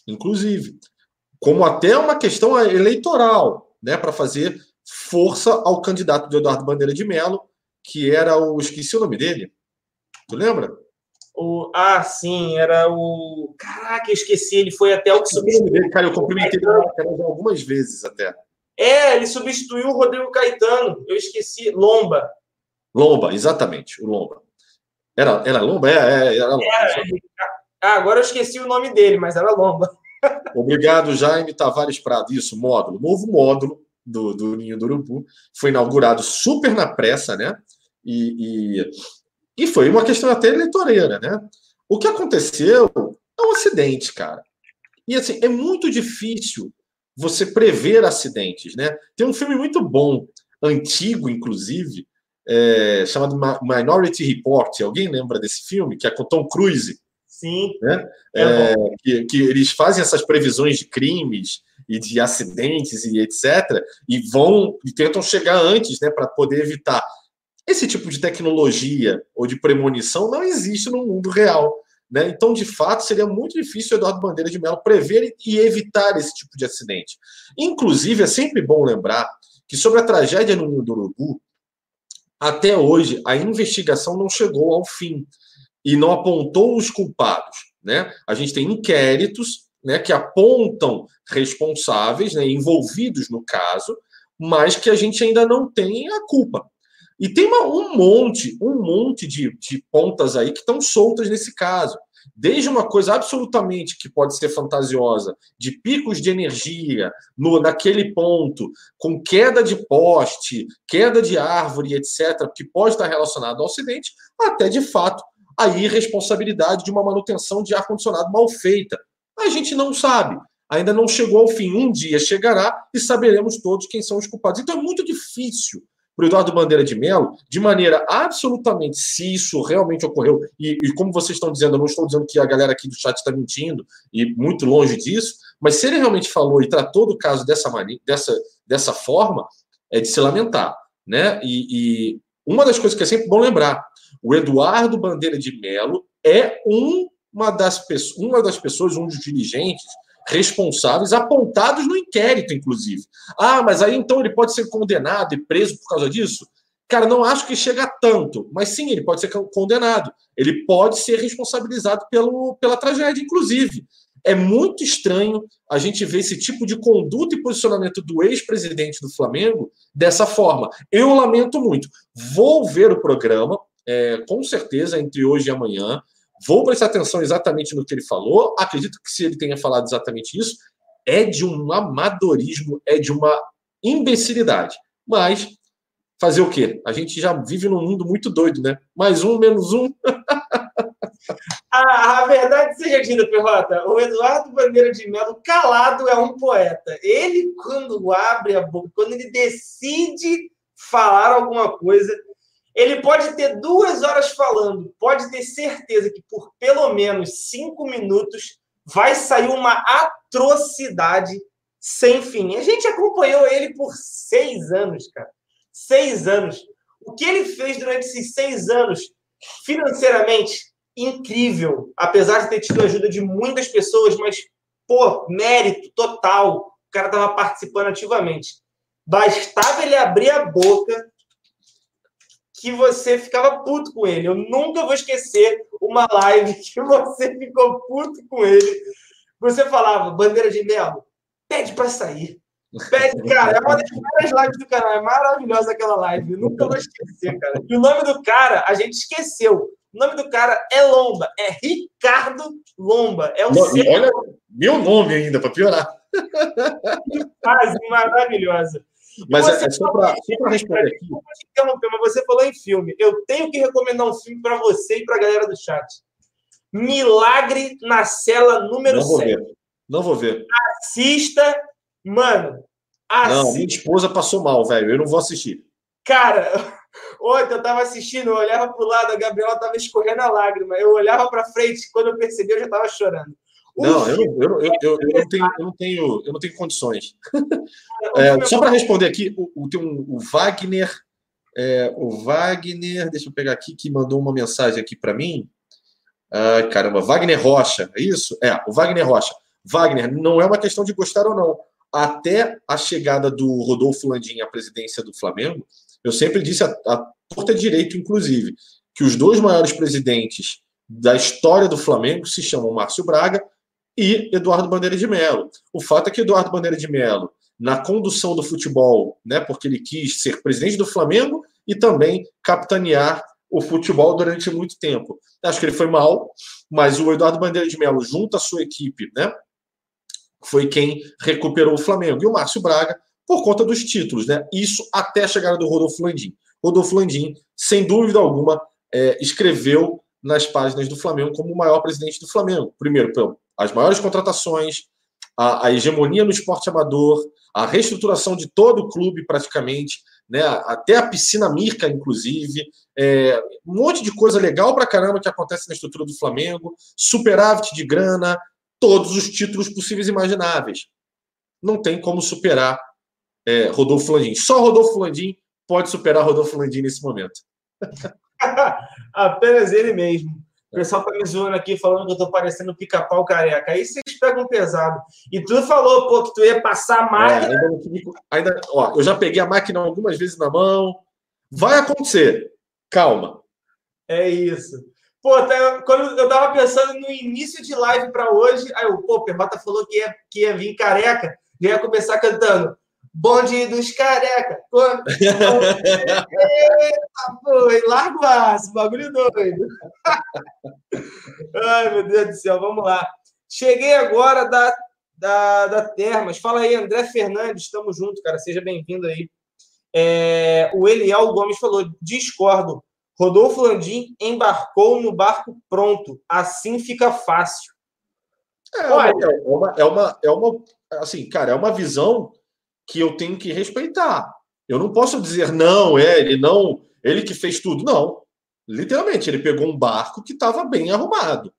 inclusive. Como até uma questão eleitoral, né, para fazer força ao candidato de Eduardo Bandeira de Mello, que era o. Esqueci o nome dele. Tu lembra? O, ah, sim, era o. Caraca, eu esqueci, ele foi até o que substituiu. Cara, eu cumprimentei ele algumas vezes até. É, ele substituiu o Rodrigo Caetano. Eu esqueci. Lomba. Lomba, exatamente, o Lomba. Era, era Lomba? É, é, era Lomba. Ah, agora eu esqueci o nome dele, mas era Lomba. [LAUGHS] Obrigado, Jaime Tavares Prado. Isso, módulo. Novo módulo do, do Ninho do Urubu. Foi inaugurado super na pressa, né? E, e, e foi uma questão até eleitoreira, né? O que aconteceu é um acidente, cara. E assim, é muito difícil você prever acidentes, né? Tem um filme muito bom, antigo, inclusive, é, chamado Minority Report. Alguém lembra desse filme? Que é com Tom Cruise. Sim. Né? É, que, que, eles fazem essas previsões de crimes e de acidentes e etc. E vão e tentam chegar antes, né, para poder evitar. Esse tipo de tecnologia ou de premonição não existe no mundo real. Né? Então, de fato, seria muito difícil o Eduardo Bandeira de Mello prever e evitar esse tipo de acidente. Inclusive, é sempre bom lembrar que sobre a tragédia no Ninho do Urubu, até hoje a investigação não chegou ao fim e não apontou os culpados. Né? A gente tem inquéritos né, que apontam responsáveis, né, envolvidos no caso, mas que a gente ainda não tem a culpa. E tem uma, um monte, um monte de, de pontas aí que estão soltas nesse caso. Desde uma coisa absolutamente que pode ser fantasiosa, de picos de energia no, naquele ponto, com queda de poste, queda de árvore, etc., que pode estar relacionado ao acidente, até de fato a irresponsabilidade de uma manutenção de ar-condicionado mal feita. A gente não sabe. Ainda não chegou ao fim. Um dia chegará e saberemos todos quem são os culpados. Então é muito difícil para o Eduardo Bandeira de Mello, de maneira absolutamente, se isso realmente ocorreu, e, e, como vocês estão dizendo, eu não estou dizendo que a galera aqui do chat está mentindo, e muito longe disso, mas se ele realmente falou e tratou do caso dessa, maneira, dessa, dessa forma, é de se lamentar. Né? E, e uma das coisas que é sempre bom lembrar, o Eduardo Bandeira de Mello é um, uma, das, uma das pessoas, um dos dirigentes responsáveis apontados no inquérito, inclusive. Ah, mas aí então ele pode ser condenado e preso por causa disso? Cara, não acho que chega a tanto, mas sim, ele pode ser condenado. Ele pode ser responsabilizado pelo, pela tragédia, inclusive. É muito estranho a gente ver esse tipo de conduta e posicionamento do ex-presidente do Flamengo dessa forma. Eu lamento muito. Vou ver o programa, é, com certeza, entre hoje e amanhã. Vou prestar atenção exatamente no que ele falou. Acredito que se ele tenha falado exatamente isso, é de um amadorismo, é de uma imbecilidade. Mas fazer o quê? A gente já vive num mundo muito doido, né? Mais um, menos um. a, [LAUGHS] a, verdade seja dita, Perrota, o Eduardo Bandeira de Mello, calado, é um poeta. Ele, quando abre a boca, quando ele decide falar alguma coisa, ele pode ter duas horas falando, pode ter certeza que por pelo menos cinco minutos vai sair uma atrocidade sem fim. A gente acompanhou ele por seis anos, cara. Seis anos. O que ele fez durante esses seis anos, financeiramente, incrível. Apesar de ter tido ajuda de muitas pessoas, mas, pô, mérito total. O cara estava participando ativamente. Bastava ele abrir a boca que você ficava puto com ele. Eu nunca vou esquecer uma live [LAUGHS] que você ficou puto com ele. Você falava, bandeira de mel, pede para sair. Pede, [LAUGHS] cara, é uma das primeiras lives do canal. É maravilhosa aquela live. Eu nunca vou esquecer, cara. E o nome do cara, a gente esqueceu. O nome do cara é Lomba. É Ricardo Lomba. É o Olha, meu nome ainda, para piorar. Fase maravilhosa. Mas é, é só para responder aqui. Interromper, mas você falou em filme. Eu tenho que recomendar um filme para você e para a galera do chat. Milagre na cela número Não vou 7. ver. Não vou ver. Assista, mano. Assista. Não, minha esposa passou mal, velho. Eu não vou assistir. Cara, [LAUGHS] ontem eu tava assistindo, eu olhava pro lado, a Gabriela tava escorrendo a lágrima. Eu olhava para frente, quando eu percebi, eu já tava chorando. Não, eu não, eu, eu, eu, eu, não tenho, eu, não tenho, eu não tenho condições. É, só para responder aqui, o, o, tem um, o Wagner, é, o Wagner, deixa eu pegar aqui, que mandou uma mensagem aqui para mim. Ah, caramba, Wagner Rocha, é isso? É, o Wagner Rocha. Wagner, não é uma questão de gostar ou não. Até a chegada do Rodolfo Landim à presidência do Flamengo, eu sempre disse, a, a torta direito, inclusive, que os dois maiores presidentes da história do Flamengo se chamam Márcio Braga e Eduardo Bandeira de Mello. O fato é que Eduardo Bandeira de Mello, na condução do futebol, né, porque ele quis ser presidente do Flamengo e também capitanear o futebol durante muito tempo. Acho que ele foi mal, mas o Eduardo Bandeira de Mello, junto à sua equipe, né, foi quem recuperou o Flamengo. E o Márcio Braga, por conta dos títulos, né? Isso até a chegada do Rodolfo Landim. Rodolfo Landim, sem dúvida alguma, é, escreveu nas páginas do Flamengo como o maior presidente do Flamengo. Primeiro, pelo as maiores contratações, a, a, hegemonia no esporte amador, a reestruturação de todo o clube praticamente, né, até a piscina Mirka, inclusive, é, um monte de coisa legal pra caramba que acontece na estrutura do Flamengo, superávit de grana, todos os títulos possíveis e imagináveis. Não tem como superar é, Rodolfo Landim. Só Rodolfo Landim pode superar Rodolfo Landim nesse momento. [LAUGHS] Apenas ele mesmo. O pessoal tá me zoando aqui, falando que eu tô parecendo pica-pau careca. Aí vocês pegam pesado. E tu falou, pô, que tu ia passar a máquina. É, ainda, ainda, ó, eu já peguei a máquina algumas vezes na mão. Vai acontecer. Calma. É isso. Pô, tá- quando eu tava pensando no início de live para hoje, aí o pô, o Perrota falou que ia, que ia vir careca, já ia começar cantando Bonde dos careca. Eita, pô, e larga o aço, bagulho doido. [LAUGHS] Ai, meu Deus do céu, vamos lá. Cheguei agora da, da, da Termas. Fala aí, André Fernandes, estamos juntos, cara. Seja bem-vindo aí. É, o Eliel Gomes falou: discordo. Rodolfo Landim embarcou no barco pronto. Assim fica fácil. É uma, é uma, é uma, é uma, assim, cara, é uma visão que eu tenho que respeitar. Eu não posso dizer não, é ele não, ele que fez tudo, não. Literalmente, ele pegou um barco que estava bem arrumado.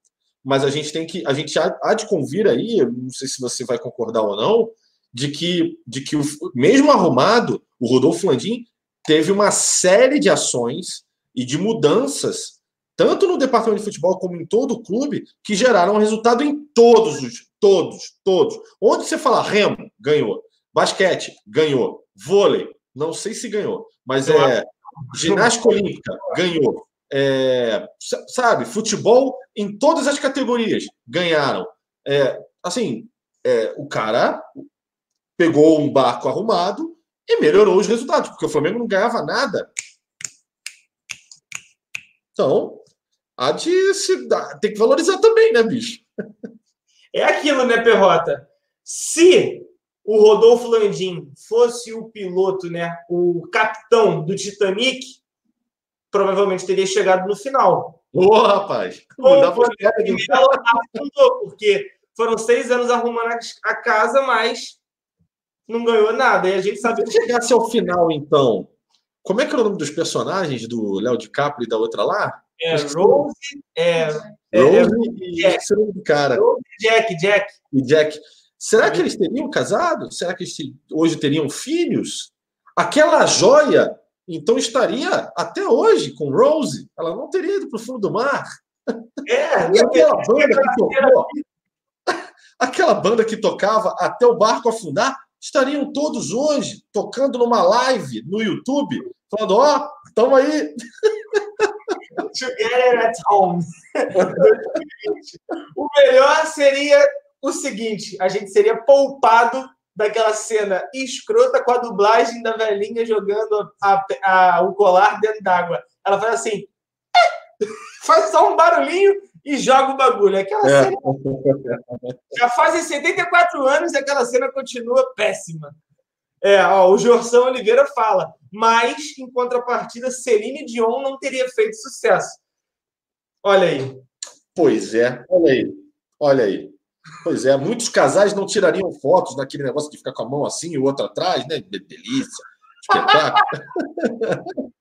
Mas a gente tem que, a gente há, há de convir aí, não sei se você vai concordar ou não, de que, de que o, mesmo arrumado, o Rodolfo Landim teve uma série de ações e de mudanças, tanto no departamento de futebol como em todo o clube, que geraram resultado em todos os, todos, todos. Onde você fala Remo, ganhou. Basquete, ganhou. Vôlei, não sei se ganhou, mas é ginástica olímpica, ganhou. É, sabe, futebol em todas as categorias ganharam. É, assim, é, o cara pegou um barco arrumado e melhorou os resultados, porque o Flamengo não ganhava nada. Então, há de se dar, tem que valorizar também, né, bicho? É aquilo, né, Perrota? Se o Rodolfo Landim fosse o piloto, né, o capitão do Titanic, provavelmente teria chegado no final. Ô, oh, rapaz! Ou afundou, porque foram seis anos arrumando a casa, mas não ganhou nada. E a gente sabe que chegasse ao final, então. Como é que era o nome dos personagens do Léo DiCaprio e da outra lá? É, Rose, é, Rose é, e Jack. Jack, Jack. E Jack. Será que eles teriam casado? Será que eles hoje teriam filhos? Aquela joia, então, estaria até hoje com Rose. Ela não teria ido para o fundo do mar. É, [LAUGHS] e aquela banda que tocou, [LAUGHS] aquela banda que tocava até o barco afundar, estariam todos hoje tocando numa live no YouTube, falando: Ó, oh, estamos aí. Together at home. [LAUGHS] o melhor seria o seguinte: a gente seria poupado daquela cena escrota com a dublagem da velhinha jogando a, a, o colar dentro d'água. Ela faz assim, [LAUGHS] faz só um barulhinho e joga o bagulho. Aquela é. cena. Já fazem 74 anos e aquela cena continua péssima. É, ó, o Jorção Oliveira fala, mas em contrapartida, Celine Dion não teria feito sucesso. Olha aí. Pois é, olha aí. Olha aí. Pois é, muitos casais não tirariam fotos naquele negócio de ficar com a mão assim e o outro atrás, né? Delícia, espetáculo. [LAUGHS]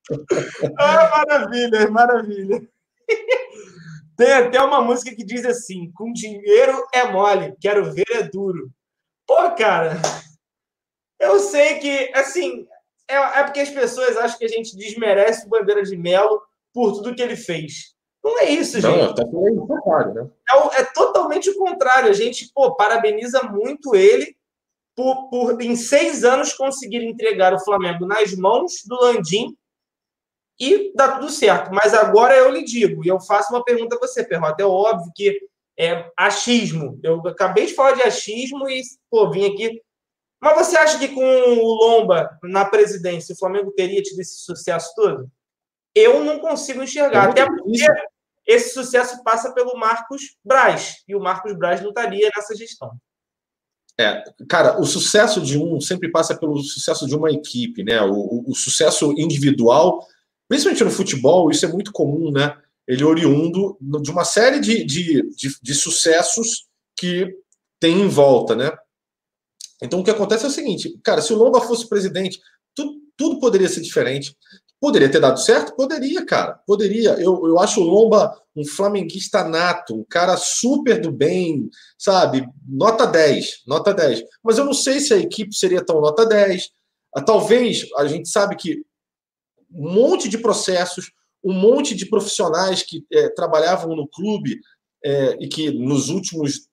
ah, maravilha, maravilha. Tem até uma música que diz assim: com dinheiro é mole, quero ver é duro. Pô, cara, eu sei que, assim, é, é porque as pessoas acham que a gente desmerece o Bandeira de Melo por tudo que ele fez. Não é isso, não, gente. Tá contrário, né? é, é, totalmente o contrário. A gente, pô, parabeniza muito ele por, por, em seis anos, conseguir entregar o Flamengo nas mãos do Landim e dá tudo certo. Mas agora eu lhe digo, e eu faço uma pergunta a você, Perrota. É óbvio que é achismo. Eu acabei de falar de achismo e, pô, vim aqui. Mas você acha que com o Lomba na presidência, o Flamengo teria tido esse sucesso todo? Eu não consigo enxergar. É Até porque difícil. esse sucesso passa pelo Marcos Braz. E o Marcos Braz não estaria nessa gestão. É, cara, o sucesso de um sempre passa pelo sucesso de uma equipe, né? O, o, o sucesso individual, principalmente no futebol, isso é muito comum, né? Ele é oriundo de uma série de, de, de, de sucessos que tem em volta, né? Então o que acontece é o seguinte, cara, se o Lomba fosse presidente, tudo, tudo poderia ser diferente. Poderia ter dado certo? Poderia, cara. Poderia. Eu, eu acho o Lomba um flamenguista nato, um cara super do bem, sabe? Nota 10, nota 10. Mas eu não sei se a equipe seria tão nota 10. Ah, talvez, a gente sabe que um monte de processos, um monte de profissionais que é, trabalhavam no clube é, e que nos últimos,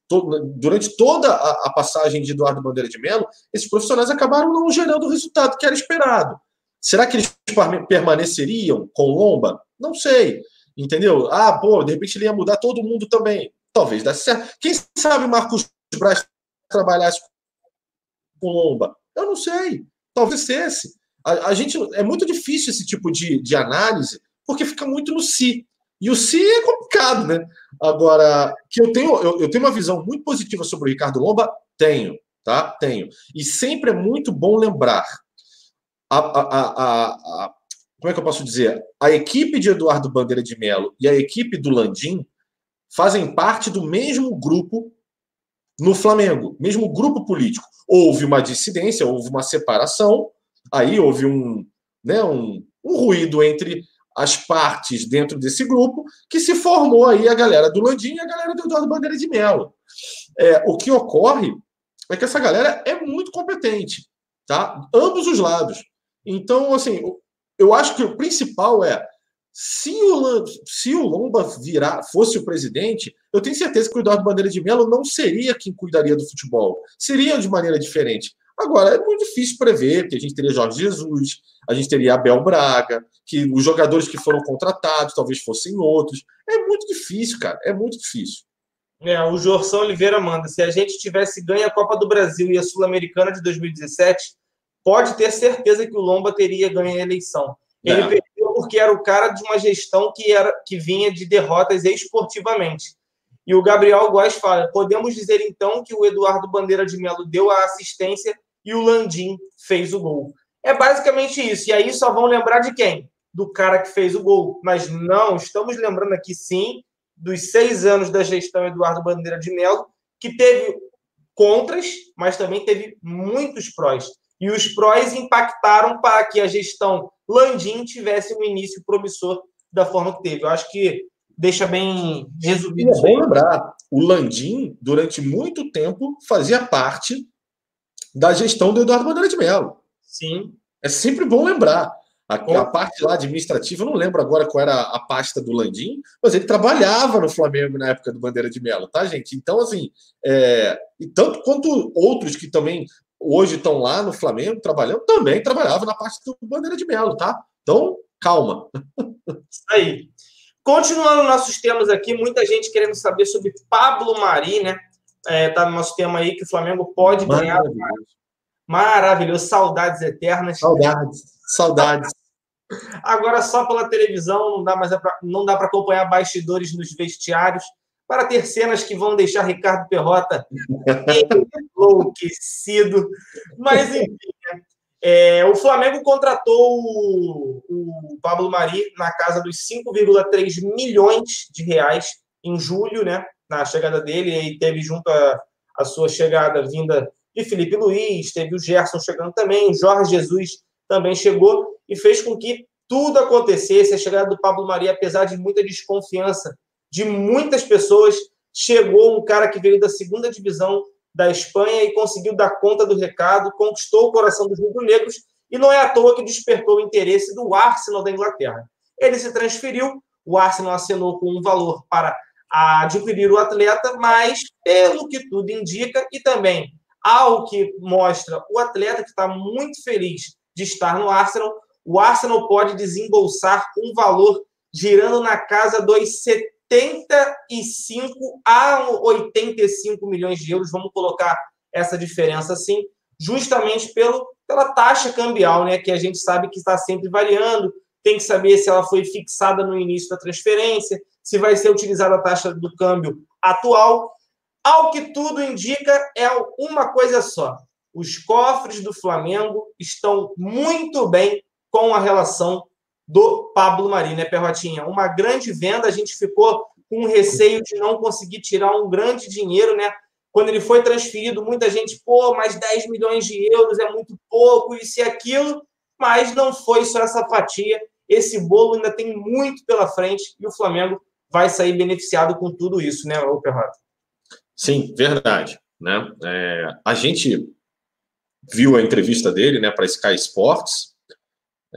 durante toda a, a passagem de Eduardo Bandeira de Mello, esses profissionais acabaram não gerando o resultado que era esperado. Será que eles permaneceriam com Lomba? Não sei. Entendeu? Ah, pô, de repente ele ia mudar todo mundo também. Talvez desse certo. Quem sabe Marcos Braz trabalhasse com Lomba? Eu não sei. Talvez esse. A, a, gente é muito difícil esse tipo de, de análise, porque fica muito no si. E o si é complicado, né? Agora, que eu tenho, eu, eu tenho uma visão muito positiva sobre o Ricardo Lomba, tenho, tá? Tenho. E sempre é muito bom lembrar. A, a, a, como é que eu posso dizer? A equipe de Eduardo Bandeira de Melo e a equipe do Landim fazem parte do mesmo grupo no Flamengo, mesmo grupo político. Houve uma dissidência, houve uma separação, aí houve um, né, um, um ruído entre as partes dentro desse grupo, que se formou aí a galera do Landim e a galera do Eduardo Bandeira de Mello. É, o que ocorre é que essa galera é muito competente, tá? Ambos os lados. Então, assim, eu acho que o principal é se o, se o Lomba virar, fosse o presidente, eu tenho certeza que o Eduardo Bandeira de Mello não seria quem cuidaria do futebol. Seria de maneira diferente. Agora, é muito difícil prever, porque a gente teria Jorge Jesus, a gente teria Abel Braga, que os jogadores que foram contratados talvez fossem outros. É muito difícil, cara. É muito difícil. É, o Jorção Oliveira manda: se a gente tivesse ganho a Copa do Brasil e a Sul-Americana de 2017, pode ter certeza que o Lomba teria ganho a eleição. Ele é. perdeu porque era o cara de uma gestão que, era, que vinha de derrotas esportivamente. E o Gabriel Góes fala: podemos dizer então que o Eduardo Bandeira de Melo deu a assistência e o Landim fez o gol. É basicamente isso. E aí só vão lembrar de quem? Do cara que fez o gol. Mas não, estamos lembrando aqui sim dos seis anos da gestão Eduardo Bandeira de Melo, que teve contras, mas também teve muitos prós. E os prós impactaram para que a gestão Landim tivesse um início promissor da forma que teve. Eu acho que deixa bem resumido. É bom lembrar, o Landim, durante muito tempo, fazia parte da gestão do Eduardo Bandeira de Mello. Sim. É sempre bom lembrar. A, a, parte lá administrativa, eu não lembro agora qual era a pasta do Landim, mas ele trabalhava no Flamengo na época do Bandeira de Melo, tá, gente? Então, assim, é, e tanto quanto outros que também hoje estão lá no Flamengo trabalhando, também trabalhavam na parte do Bandeira de Melo, tá? Então, calma. [LAUGHS] Isso aí. Continuando nossos temas aqui, muita gente querendo saber sobre Pablo Mari, né? É, tá no nosso tema aí que o Flamengo pode ganhar. Maravilhoso, saudades eternas. Saudades, saudades. Agora só pela televisão não dá mais pra, não dá para acompanhar bastidores nos vestiários para ter cenas que vão deixar Ricardo Perrota enlouquecido. Mas enfim, né? É, o Flamengo contratou o, o, Pablo Mari na casa dos 5,3 milhões de reais em julho, né? Na chegada dele, e teve junto a, a sua chegada vinda de Felipe Luiz, teve o Gerson chegando também, o Jorge Jesus também chegou e fez com que tudo acontecesse. A chegada do Pablo Mari, apesar de muita desconfiança de muitas pessoas, chegou um cara que veio da segunda divisão da Espanha e conseguiu dar conta do recado, conquistou o coração dos rubro-negros e não é à toa que despertou o interesse do Arsenal da Inglaterra. Ele se transferiu, o Arsenal assinou com um valor para adquirir o atleta, mas pelo que tudo indica e também ao que mostra o atleta que está muito feliz de estar no Arsenal, o Arsenal pode desembolsar um valor girando na casa dos 75 a 85 milhões de euros, vamos colocar essa diferença assim, justamente pelo, pela taxa cambial, né, que a gente sabe que está sempre variando, tem que saber se ela foi fixada no início da transferência, se vai ser utilizada a taxa do câmbio atual. Ao que tudo indica, é uma coisa só. Os cofres do Flamengo estão muito bem com a relação do Pablo Mari, né, Perrotinha? Uma grande venda, a gente ficou com receio de não conseguir tirar um grande dinheiro, né? Quando ele foi transferido, muita gente, pô, mais 10 milhões de euros é muito pouco, isso e aquilo, mas não foi só essa fatia. Esse bolo ainda tem muito pela frente e o Flamengo vai sair beneficiado com tudo isso, né, Perrota? Sim, verdade. Né? É, a gente viu a entrevista dele né, para Sky Sports,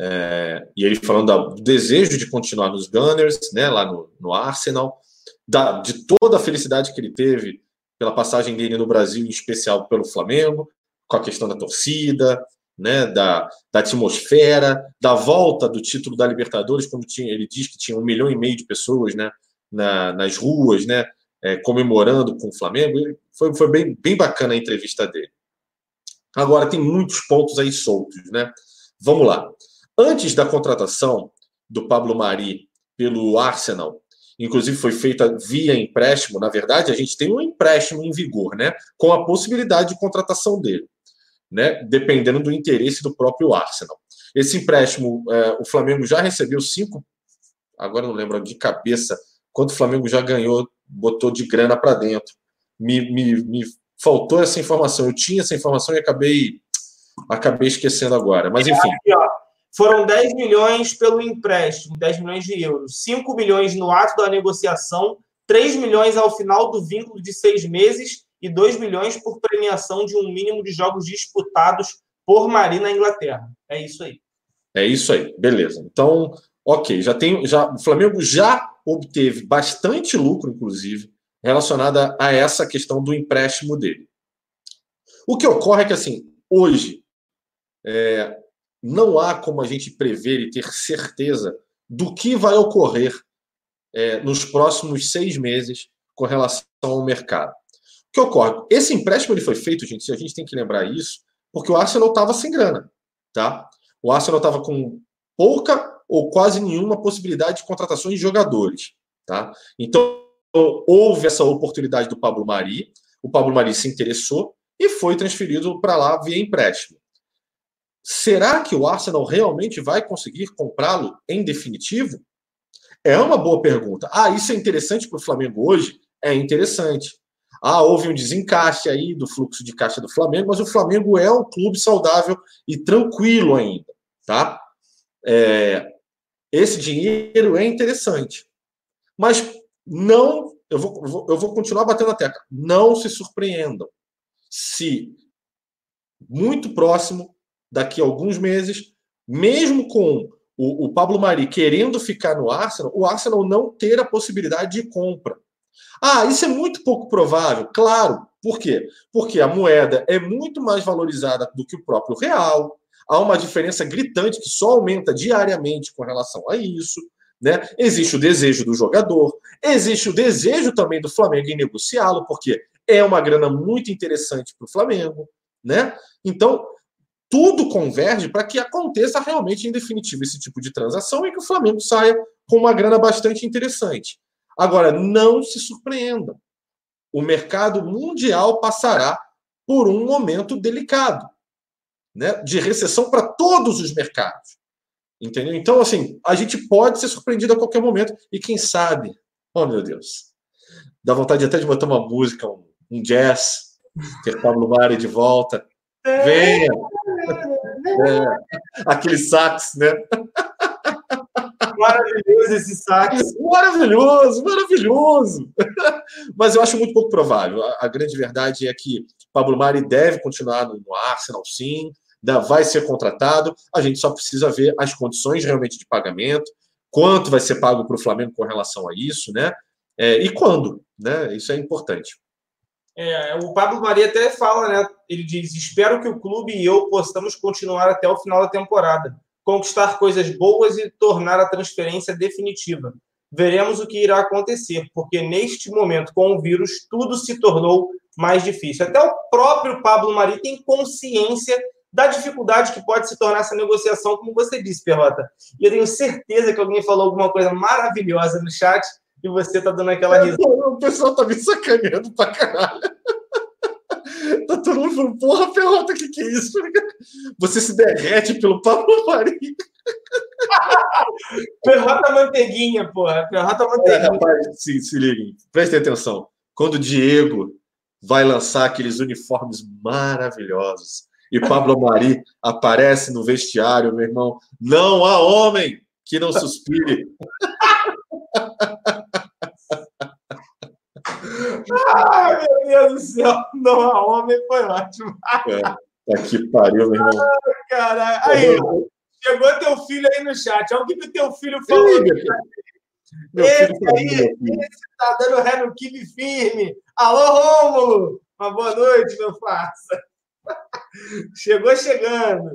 é, e ele falando do desejo de continuar nos Gunners, né, lá no, no Arsenal, da, de toda a felicidade que ele teve pela passagem dele no Brasil, em especial pelo Flamengo, com a questão da torcida, né, da, da atmosfera, da volta do título da Libertadores, como tinha, ele diz que tinha um milhão e meio de pessoas né, na, nas ruas, né, é, comemorando com o Flamengo. Foi, foi bem, bem bacana a entrevista dele. Agora, tem muitos pontos aí soltos. Né? Vamos lá. Antes da contratação do Pablo Mari pelo Arsenal, inclusive foi feita via empréstimo, na verdade, a gente tem um empréstimo em vigor, né, com a possibilidade de contratação dele né, dependendo do interesse do próprio Arsenal. Esse empréstimo, é, o Flamengo já recebeu cinco, agora não lembro de cabeça quanto o Flamengo já ganhou, botou de grana para dentro. Me, me, me faltou essa informação. Eu tinha essa informação e acabei, acabei esquecendo agora. Mas enfim. Aqui, ó, foram 10 milhões pelo empréstimo, 10 milhões de euros, 5 milhões no ato da negociação, 3 milhões ao final do vínculo de seis meses e 2 milhões por premiação de um mínimo de jogos disputados por Mari na Inglaterra. É isso aí. É isso aí, beleza. Então, ok, já tem, já o Flamengo já obteve bastante lucro, inclusive, relacionada a essa questão do empréstimo dele. O que ocorre é que assim, hoje é, não há como a gente prever e ter certeza do que vai ocorrer é, nos próximos seis meses com relação ao mercado. O que ocorre? Esse empréstimo ele foi feito, gente, se a gente tem que lembrar isso, porque o Arsenal estava sem grana, tá? O Arsenal estava com pouca ou quase nenhuma possibilidade de contratações de jogadores, tá? Então houve essa oportunidade do Pablo Mari, o Pablo Mari se interessou e foi transferido para lá via empréstimo. Será que o Arsenal realmente vai conseguir comprá-lo em definitivo? É uma boa pergunta. Ah, isso é interessante para o Flamengo hoje? É interessante. Ah, houve um desencaixe aí do fluxo de caixa do Flamengo, mas o Flamengo é um clube saudável e tranquilo ainda, tá? É, esse dinheiro é interessante, mas não, eu vou, eu vou continuar batendo a tecla, não se surpreendam se muito próximo, daqui a alguns meses, mesmo com o, o Pablo Mari querendo ficar no Arsenal, o Arsenal não ter a possibilidade de compra. Ah, isso é muito pouco provável. Claro. Por quê? Porque a moeda é muito mais valorizada do que o próprio real. Há uma diferença gritante que só aumenta diariamente com relação a isso. Né? Existe o desejo do jogador, existe o desejo também do Flamengo em negociá-lo, porque é uma grana muito interessante para o Flamengo. Né? Então, tudo converge para que aconteça realmente, em definitivo, esse tipo de transação e que o Flamengo saia com uma grana bastante interessante. Agora, não se surpreendam. O mercado mundial passará por um momento delicado, né, de recessão para todos os mercados. Entendeu? Então, assim, a gente pode ser surpreendido a qualquer momento e quem sabe, oh meu Deus, dá vontade até de botar uma música, um, um jazz, ter Pablo Mari de volta. Venha! É, aquele sax, né? Maravilhoso esse saque. Maravilhoso, maravilhoso. Mas eu acho muito pouco provável. A, a grande verdade é que Pablo Mari deve continuar no, no Arsenal, sim. Vai ser contratado. A gente só precisa ver as condições realmente de pagamento, quanto vai ser pago para o Flamengo com relação a isso, né? É, e quando, né? Isso é importante. É, o Pablo Maria até fala, né? Ele diz: espero que o clube e eu possamos continuar até o final da temporada conquistar coisas boas e tornar a transferência definitiva. Veremos o que irá acontecer, porque neste momento, com o vírus, tudo se tornou mais difícil. Até o próprio Pablo Mari tem consciência da dificuldade que pode se tornar essa negociação, como você disse, Perrota. E eu tenho certeza que alguém falou alguma coisa maravilhosa no chat e você está dando aquela risada. O pessoal tá me sacaneando pra caralho. [LAUGHS] Tá todo mundo falando, porra, perrota, o que, que é isso? [LAUGHS] Você se derrete pelo Pablo Mari. [LAUGHS] perrota manteiguinha, porra. Perrota É, manteiguinha. rapaz, se, se liguem, prestem atenção. Quando o Diego vai lançar aqueles uniformes maravilhosos e Pablo Mari aparece no vestiário, meu irmão, não há homem que não suspire. Ai, meu Deus do céu. Não há homem, foi ótimo. É, tá que pariu, meu irmão. Caralho. Aí, chegou teu filho aí no chat. Olha o que teu filho falou. Meu Esse aí, filho. esse tá dando ré no kibe firme. Alô, Rômulo! Uma boa noite, meu farsa. [LAUGHS] Chegou chegando.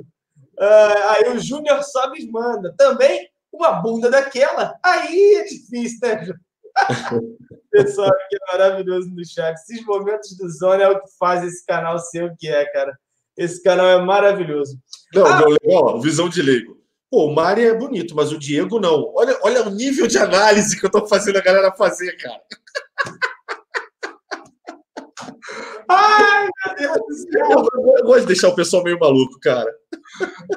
Uh, aí o Júnior Sobes manda. Também uma bunda daquela. Aí é difícil, né? [LAUGHS] Pessoal que é maravilhoso no chat. Esses momentos do Zona é o que faz esse canal ser o que é, cara. Esse canal é maravilhoso. Não, ah, não, legal, visão de leigo. Pô, o Mari é bonito, mas o Diego não. Olha, olha o nível de análise que eu tô fazendo a galera fazer, cara. [LAUGHS] Ai, meu Deus do céu. Eu, eu gosto de deixar o pessoal meio maluco, cara.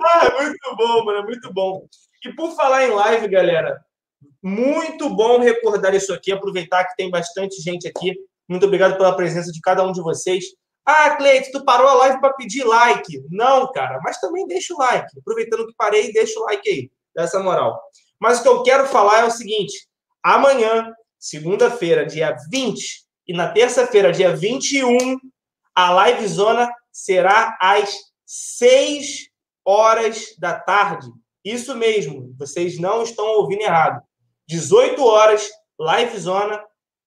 Ah, é muito bom, mano, muito bom. E por falar em live, galera, muito bom recordar isso aqui, aproveitar que tem bastante gente aqui. Muito obrigado pela presença de cada um de vocês. Ah, Cleide, tu parou a live para pedir like. Não, cara, mas também deixa o like. Aproveitando que parei, deixa o like aí, dessa moral. Mas o que eu quero falar é o seguinte: amanhã, segunda-feira, dia 20, e na terça-feira, dia 21, a live zona será às 6 horas da tarde. Isso mesmo, vocês não estão ouvindo errado. 18 horas, live zona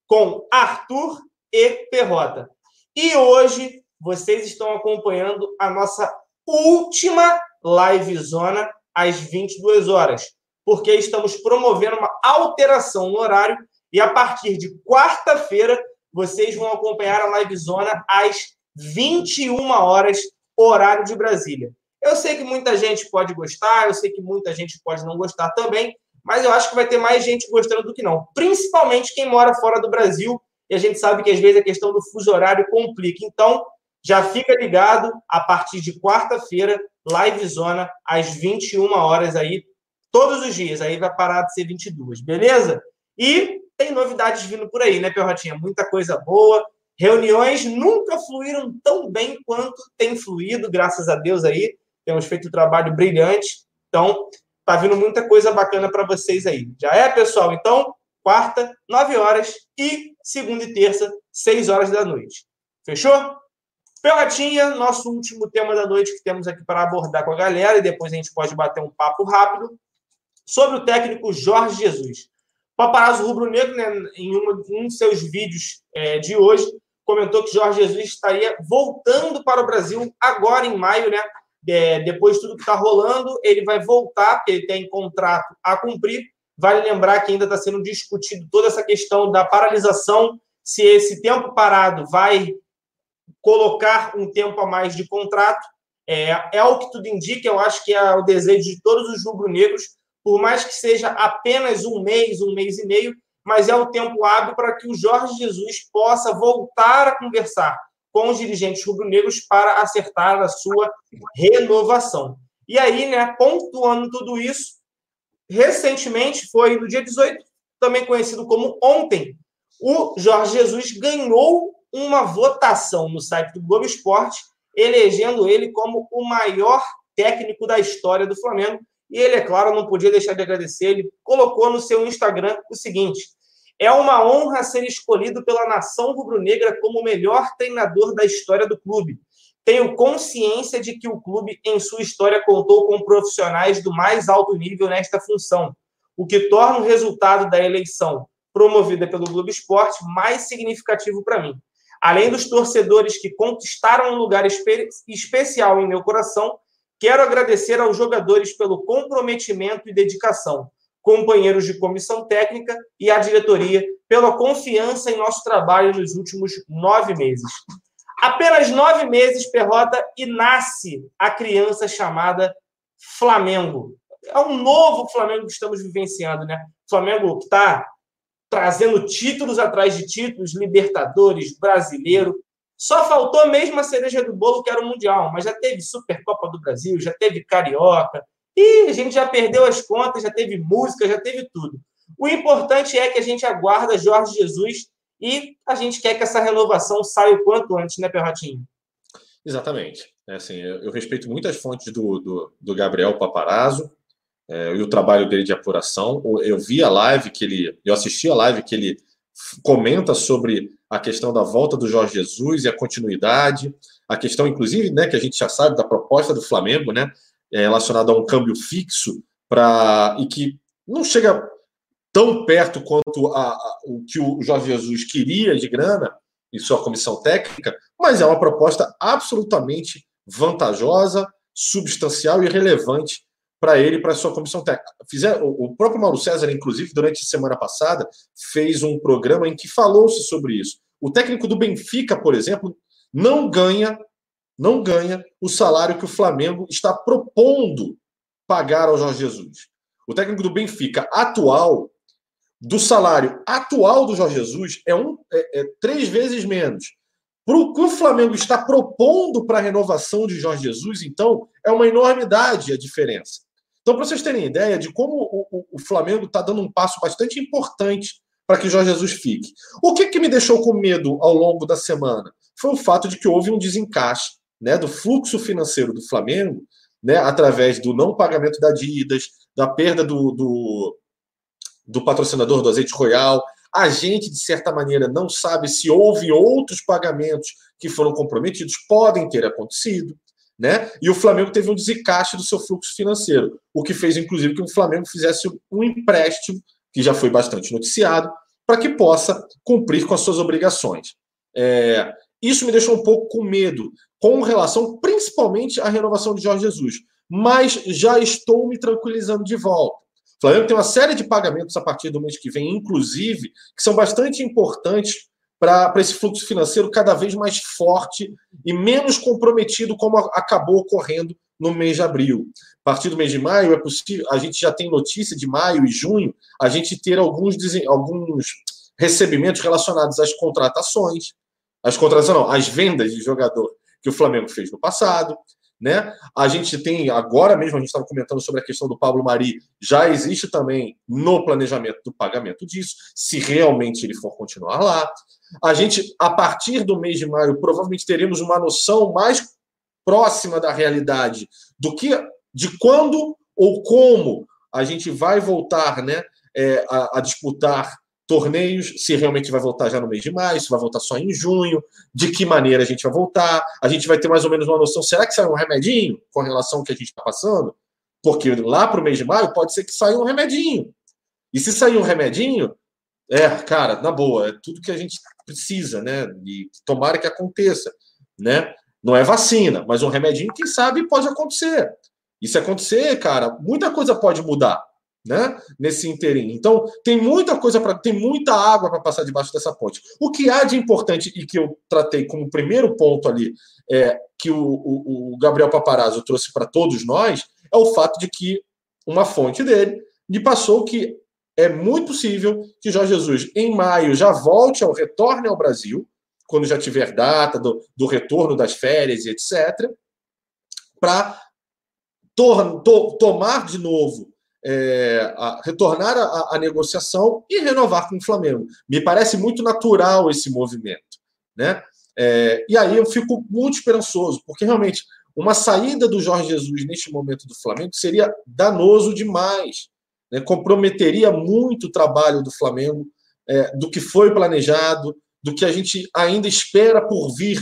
com Arthur e Perrota. E hoje vocês estão acompanhando a nossa última live zona às 22 horas, porque estamos promovendo uma alteração no horário e a partir de quarta-feira vocês vão acompanhar a live zona às 21 horas, horário de Brasília. Eu sei que muita gente pode gostar, eu sei que muita gente pode não gostar também, mas eu acho que vai ter mais gente gostando do que não. Principalmente quem mora fora do Brasil e a gente sabe que às vezes a questão do fuso horário complica. Então, já fica ligado a partir de quarta-feira, live zona às 21 horas aí, todos os dias. Aí vai parar de ser 22, beleza? E tem novidades vindo por aí, né, Perrotinha? Muita coisa boa. Reuniões nunca fluíram tão bem quanto tem fluído, graças a Deus aí. Temos feito um trabalho brilhante. Então, tá vindo muita coisa bacana para vocês aí. Já é, pessoal? Então, quarta, 9 horas e segunda e terça, 6 horas da noite. Fechou? Pelotinha, nosso último tema da noite que temos aqui para abordar com a galera e depois a gente pode bater um papo rápido sobre o técnico Jorge Jesus. Paparazzo rubro-negro, né, em um, dos seus vídeos é, de hoje, comentou que Jorge Jesus estaria voltando para o Brasil agora em maio, né? É, depois de tudo que está rolando, ele vai voltar, porque ele tem contrato a cumprir, Vale lembrar que ainda está sendo discutido toda essa questão da paralisação, se esse tempo parado vai colocar um tempo a mais de contrato. É, é o que tudo indica, eu acho que é o desejo de todos os rubro-negros, por mais que seja apenas um mês, um mês e meio, mas é o tempo hábil para que o Jorge Jesus possa voltar a conversar com os dirigentes rubro-negros para acertar a sua renovação. E aí, né, pontuando tudo isso, recentemente, foi no dia 18, também conhecido como ontem, o Jorge Jesus ganhou uma votação no site do Globo Esporte, elegendo ele como o maior técnico da história do Flamengo. E ele, é claro, não podia deixar de agradecer. Ele colocou no seu Instagram o seguinte: é uma honra ser escolhido pela nação rubro-negra como o melhor treinador da história do clube. Tenho consciência de que o clube, em sua história, contou com profissionais do mais alto nível nesta função, o que torna o resultado da eleição promovida pelo Globo Esporte mais significativo para mim. Além dos torcedores que conquistaram um lugar espe especial em meu coração, quero agradecer aos jogadores pelo comprometimento e dedicação, companheiros de comissão técnica e à diretoria pela confiança em nosso trabalho nos últimos nove meses. Apenas nove meses, Perrota, e nasce a criança chamada Flamengo. É um novo Flamengo que estamos vivenciando, né? Flamengo que está trazendo títulos atrás de títulos, Libertadores, Brasileiro. Só faltou mesmo a cereja do bolo, que era o Mundial, mas já teve Supercopa do Brasil, já teve Carioca, e a gente já perdeu as contas, já teve música, já teve tudo. O importante é que a gente aguarda Jorge Jesus e a gente quer que essa renovação saia o quanto antes, né, Perrotinho? Exatamente. É assim, eu, respeito muitas fontes do, do, do Gabriel Paparazzo é, e o trabalho dele de apuração. Eu vi a live que ele, eu assisti a live que ele comenta sobre a questão da volta do Jorge Jesus e a continuidade, a questão, inclusive, né, que a gente já sabe da proposta do Flamengo, né, é, relacionada a um câmbio fixo para e que não chega tão perto quanto a, a, o que o Jorge Jesus queria de grana em sua comissão técnica, mas é uma proposta absolutamente vantajosa, substancial e relevante para ele e para sua comissão técnica. Fizer, o próprio Mauro César, inclusive, durante a semana passada, fez um programa em que falou-se sobre isso. O técnico do Benfica, por exemplo, não ganha, não ganha o salário que o Flamengo está propondo pagar ao Jorge Jesus. O técnico do Benfica atual, do salário atual do Jorge Jesus, é, um, é, é três vezes menos. Para o que o Flamengo está propondo para a renovação de Jorge Jesus, então, é uma enormidade a diferença. Então, para vocês terem ideia de como o, o, o Flamengo está dando um passo bastante importante para que Jorge Jesus fique. O que, que me deixou com medo ao longo da semana? Foi o fato de que houve um desencaixe né, do fluxo financeiro do Flamengo, né, através do não pagamento da dívidas, da perda do, do, do patrocinador do azeite royal, a gente, de certa maneira, não sabe se houve outros pagamentos que foram comprometidos, podem ter acontecido, né? E o Flamengo teve um desencaixe do seu fluxo financeiro, o que fez, inclusive, que o Flamengo fizesse um empréstimo, que já foi bastante noticiado, para que possa cumprir com as suas obrigações. É, isso me deixou um pouco com medo, com relação principalmente à renovação de Jorge Jesus. Mas já estou me tranquilizando de volta. O Flamengo tem uma série de pagamentos a partir do mês que vem, inclusive, que são bastante importantes para esse fluxo financeiro cada vez mais forte e menos comprometido, como acabou ocorrendo no mês de abril. A partir do mês de maio, é possível, a gente já tem notícia de maio e junho, a gente ter alguns, alguns recebimentos relacionados às contratações, as contratações não, as vendas de jogador que o Flamengo fez no passado, né? A gente tem, agora mesmo, a gente estava comentando sobre a questão do Pablo Mari, já existe também no planejamento do pagamento disso, se realmente ele for continuar lá. A gente, a partir do mês de maio, provavelmente teremos uma noção mais próxima da realidade do que de quando ou como a gente vai voltar né, é, a, a disputar torneios, se realmente vai voltar já no mês de maio, se vai voltar só em junho, de que maneira a gente vai voltar, a gente vai ter mais ou menos uma noção, será que sai um remedinho com relação ao que a gente está passando? Porque lá para o mês de maio pode ser que saia um remedinho. E se sair um remedinho, é, cara, na boa, é tudo que a gente precisa, né? E tomara que aconteça, né? Não é vacina, mas um remedinho, quem sabe, pode acontecer. E se acontecer, cara, muita coisa pode mudar né? Nesse interim. Então, tem muita coisa para tem muita água para passar debaixo dessa ponte. O que há de importante e que eu tratei como primeiro ponto ali, é, que o, o, o Gabriel Paparazzo trouxe para todos nós, é o fato de que uma fonte dele me passou que é muito possível que Jorge Jesus, em maio, já volte ao retorne ao Brasil, quando já tiver data do, do retorno das férias e etc., para to, tomar de novo é, a, retornar a, negociação e renovar com o Flamengo. Me parece muito natural esse movimento. Né? É, e aí eu fico muito esperançoso, porque realmente uma saída do Jorge Jesus neste momento do Flamengo seria danoso demais. Né? Comprometeria muito o trabalho do Flamengo, é, do que foi planejado, do que a gente ainda espera por vir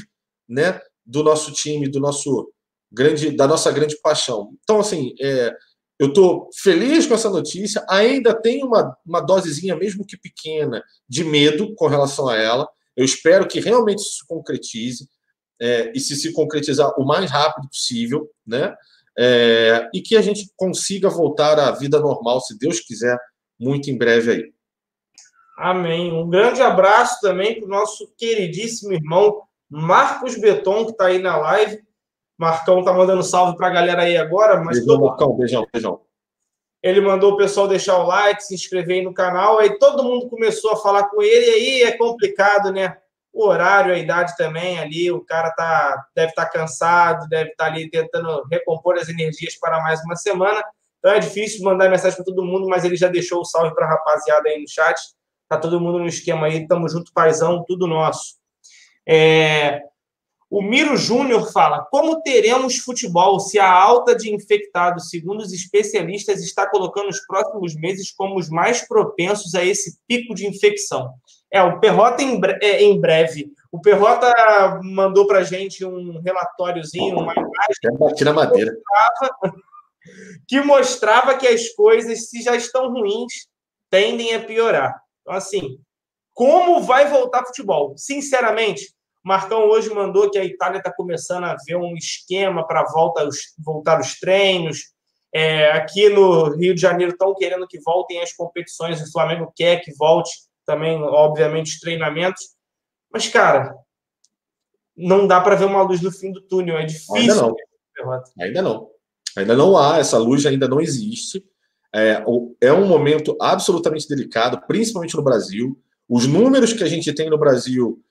né? do nosso time, do nosso grande, da nossa grande paixão. Então, assim, é, eu estou feliz com essa notícia. Ainda tem uma, uma dosezinha, mesmo que pequena, de medo com relação a ela. Eu espero que realmente isso se concretize. É, e se se concretizar o mais rápido possível, né? É, e que a gente consiga voltar à vida normal, se Deus quiser, muito em breve aí. Amém. Um grande abraço também para o nosso queridíssimo irmão Marcos Beton, que está aí na live. Marcão tá mandando salve para a galera aí agora, mas beijão, todo... Marcão, beijão, beijão. Ele mandou o pessoal deixar o like, se inscrever aí no canal, aí todo mundo começou a falar com ele, e aí é complicado, né? O horário, a idade também ali, o cara tá, deve estar tá cansado, deve estar tá ali tentando recompor as energias para mais uma semana. Então é difícil mandar mensagem para todo mundo, mas ele já deixou o salve para a rapaziada aí no chat. Tá todo mundo no esquema aí, tamo junto, paizão, tudo nosso. É, o Miro Júnior fala: como teremos futebol se a alta de infectados, segundo os especialistas, está colocando os próximos meses como os mais propensos a esse pico de infecção? É, o Perrota em, bre é, em breve. O Perrota mandou para gente um relatóriozinho, uma imagem. Que. Mostrava, que mostrava que as coisas, se já estão ruins, tendem a piorar. Então, assim, como vai voltar futebol? Sinceramente, Marcão hoje mandou que a Itália está começando a ver um esquema para volta voltar os treinos. É, aqui no Rio de Janeiro estão querendo que voltem as competições. O Flamengo quer que volte também, obviamente, os treinamentos. Mas, cara, não dá para ver uma luz no fim do túnel. É difícil. Ainda não. Ainda não. Ainda não há, essa luz ainda não existe. É, é um momento absolutamente delicado, principalmente no Brasil. Os números que a gente tem no Brasil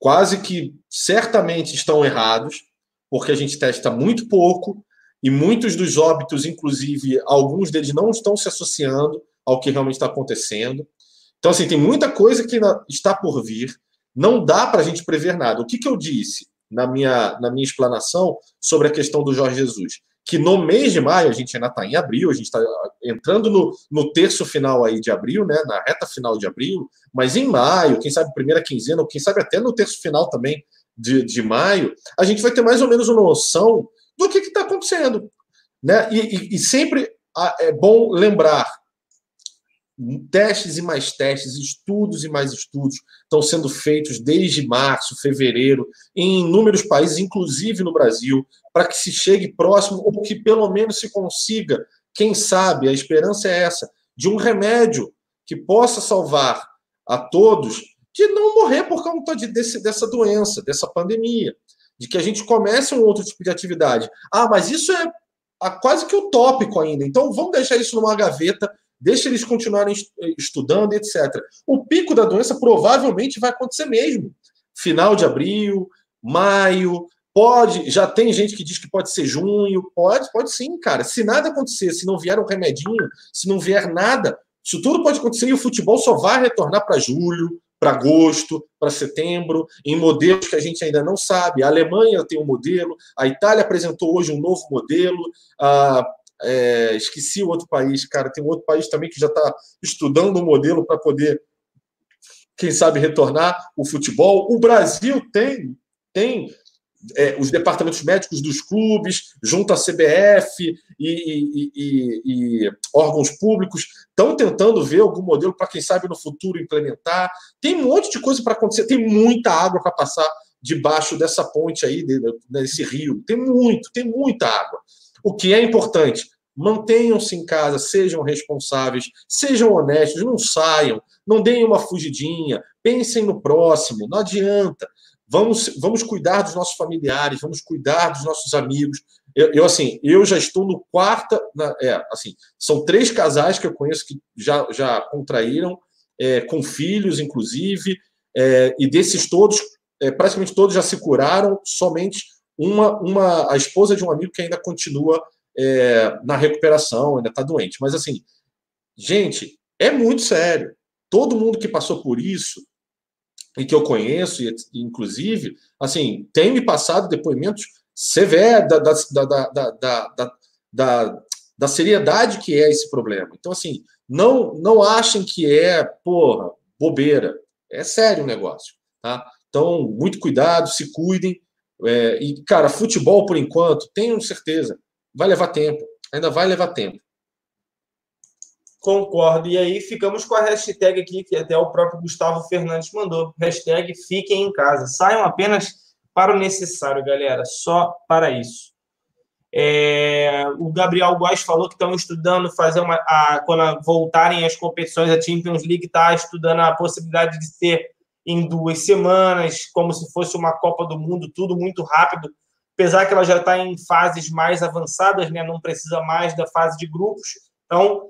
quase que certamente estão errados, porque a gente testa muito pouco e muitos dos óbitos, inclusive, alguns deles não estão se associando ao que realmente está acontecendo. Então, assim, tem muita coisa que está por vir. Não dá para a gente prever nada. O que, que eu disse na minha, na minha explanação sobre a questão do Jorge Jesus? Que no mês de maio, a gente ainda está em abril, a gente está entrando no, no terço final aí de abril, né, na reta final de abril, mas em maio, quem sabe primeira quinzena, ou quem sabe até no terço final também de, de maio, a gente vai ter mais ou menos uma noção do que está acontecendo. Né? E, e, e sempre é bom lembrar testes e mais testes, estudos e mais estudos estão sendo feitos desde março, fevereiro, em inúmeros países, inclusive no Brasil, para que se chegue próximo ou que pelo menos se consiga, quem sabe, a esperança é essa, de um remédio que possa salvar a todos de não morrer por conta de, desse, dessa doença, dessa pandemia, de que a gente comece um outro tipo de atividade. Ah, mas isso é quase que utópico ainda, então vamos deixar isso numa gaveta deixa eles continuarem estudando, etc. O pico da doença provavelmente vai acontecer mesmo. Final de abril, maio, pode. Já tem gente que diz que pode ser junho, pode, pode sim, cara. Se nada acontecer, se não vier um remedinho, se não vier nada, isso tudo pode acontecer e o futebol só vai retornar para julho, para agosto, para setembro, em modelos que a gente ainda não sabe. A Alemanha tem um modelo, a Itália apresentou hoje um novo modelo, a é, esqueci o outro país, cara. Tem um outro país também que já está estudando um modelo para poder, quem sabe, retornar o futebol. O Brasil tem, tem é, os departamentos médicos dos clubes, junto à CBF e, e, e, e órgãos públicos, estão tentando ver algum modelo para, quem sabe, no futuro implementar. Tem um monte de coisa para acontecer, tem muita água para passar debaixo dessa ponte aí, desse rio. Tem muito, tem muita água. O que é importante? Mantenham-se em casa, sejam responsáveis, sejam honestos, não saiam, não deem uma fugidinha, pensem no próximo, não adianta. Vamos, vamos cuidar dos nossos familiares, vamos cuidar dos nossos amigos. Eu, eu assim, eu já estou no quarta, na, é, assim, são três casais que eu conheço que já, já contraíram, é, com filhos, inclusive, é, e desses todos, é, praticamente todos já se curaram, somente uma, uma, a esposa de um amigo que ainda continua é, na recuperação, ainda está doente. Mas assim, gente, é muito sério. Todo mundo que passou por isso e que eu conheço, e, inclusive, assim, tem me passado depoimentos severos da, da, da, da, da, da seriedade que é esse problema. Então, assim, não, não achem que é, porra, bobeira. É sério o negócio, tá? Então, muito cuidado, se cuidem. É, e, cara, futebol, por enquanto, tenho certeza, vai levar tempo. Ainda vai levar tempo. Concordo. E aí ficamos com a hashtag aqui, que até o próprio Gustavo Fernandes mandou. Hashtag fiquem em casa. Saiam apenas para o necessário, galera. Só para isso. É, o Gabriel Góes falou que estão estudando fazer uma. A, quando voltarem as competições, a Champions League está estudando a possibilidade de ser em duas semanas, como se fosse uma Copa do Mundo, tudo muito rápido, apesar que ela já está em fases mais avançadas, né? não precisa mais da fase de grupos, então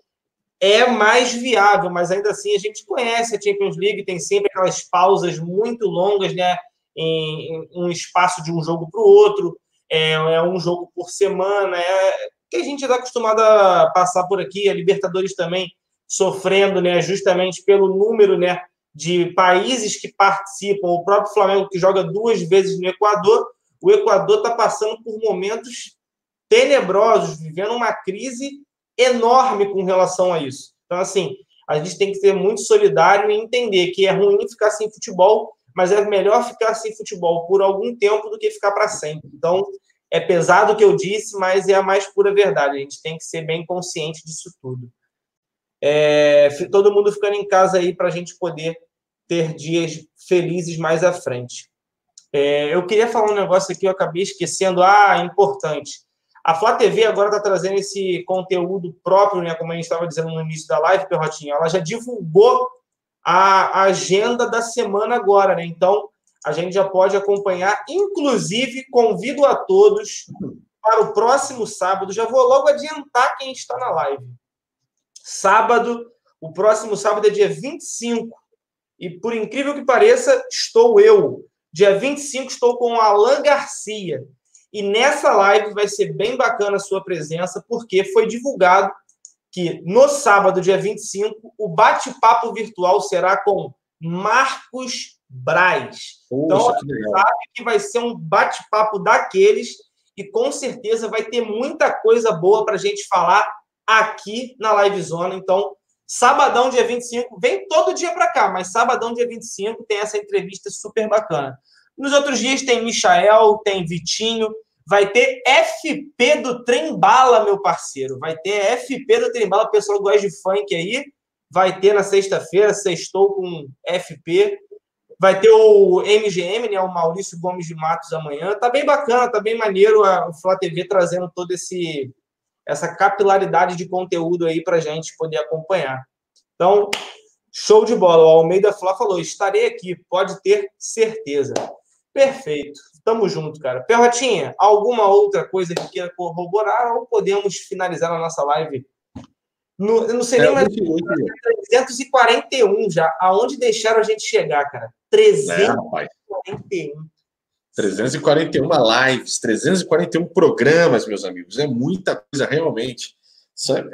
é mais viável, mas ainda assim a gente conhece a Champions League, tem sempre aquelas pausas muito longas, né? Em, em um espaço de um jogo para o outro, é, é, um jogo por semana, é que a gente está acostumado a passar por aqui, a Libertadores também sofrendo, né? Justamente pelo número, né? de países que participam, o próprio Flamengo que joga duas vezes no Equador, o Equador está passando por momentos tenebrosos, vivendo uma crise enorme com relação a isso. Então, assim, a gente tem que ser muito solidário e entender que é ruim ficar sem futebol, mas é melhor ficar sem futebol por algum tempo do que ficar para sempre. Então, é pesado o que eu disse, mas é a mais pura verdade. A gente tem que ser bem consciente disso tudo. É, todo mundo ficando em casa aí para a gente poder ter dias felizes mais à frente. É, eu queria falar um negócio aqui, eu acabei esquecendo. Ah, importante. A Flá TV agora está trazendo esse conteúdo próprio, né? Como a gente estava dizendo no início da live, Perrotinha. Ela já divulgou a agenda da semana agora, né? Então, a gente já pode acompanhar. Inclusive, convido a todos para o próximo sábado. Já vou logo adiantar quem está na live. Sábado, o próximo sábado é dia 25. E por incrível que pareça, estou eu. Dia 25 estou com o Alan Garcia. E nessa live vai ser bem bacana a sua presença, porque foi divulgado que no sábado, dia 25, o bate-papo virtual será com Marcos Braz. Poxa, então, que sabe que vai ser um bate-papo daqueles e com certeza vai ter muita coisa boa para a gente falar aqui na Live Zona. Então, sabadão, dia 25, vem todo dia para cá, mas sabadão, dia 25, tem essa entrevista super bacana. Nos outros dias tem Michael, tem Vitinho, vai ter FP do Trem Bala, meu parceiro. Vai ter FP do Trem Bala, pessoal que gosta de funk aí. Vai ter na sexta-feira, sextou com FP. Vai ter o MGM, né, o Maurício Gomes de Matos amanhã. Tá bem bacana, tá bem maneiro a, Flá TV trazendo todo esse essa capilaridade de conteúdo aí para gente poder acompanhar. Então, show de bola. O Almeida Flá falou: estarei aqui, pode ter certeza. Perfeito. Tamo junto, cara. Perrotinha, alguma outra coisa que queira corroborar ou podemos finalizar a nossa live? No, eu não sei é, nem mais. 341 já. Aonde deixaram a gente chegar, cara? 341. É, 341 lives, 341 programas, meus amigos. É muita coisa, realmente.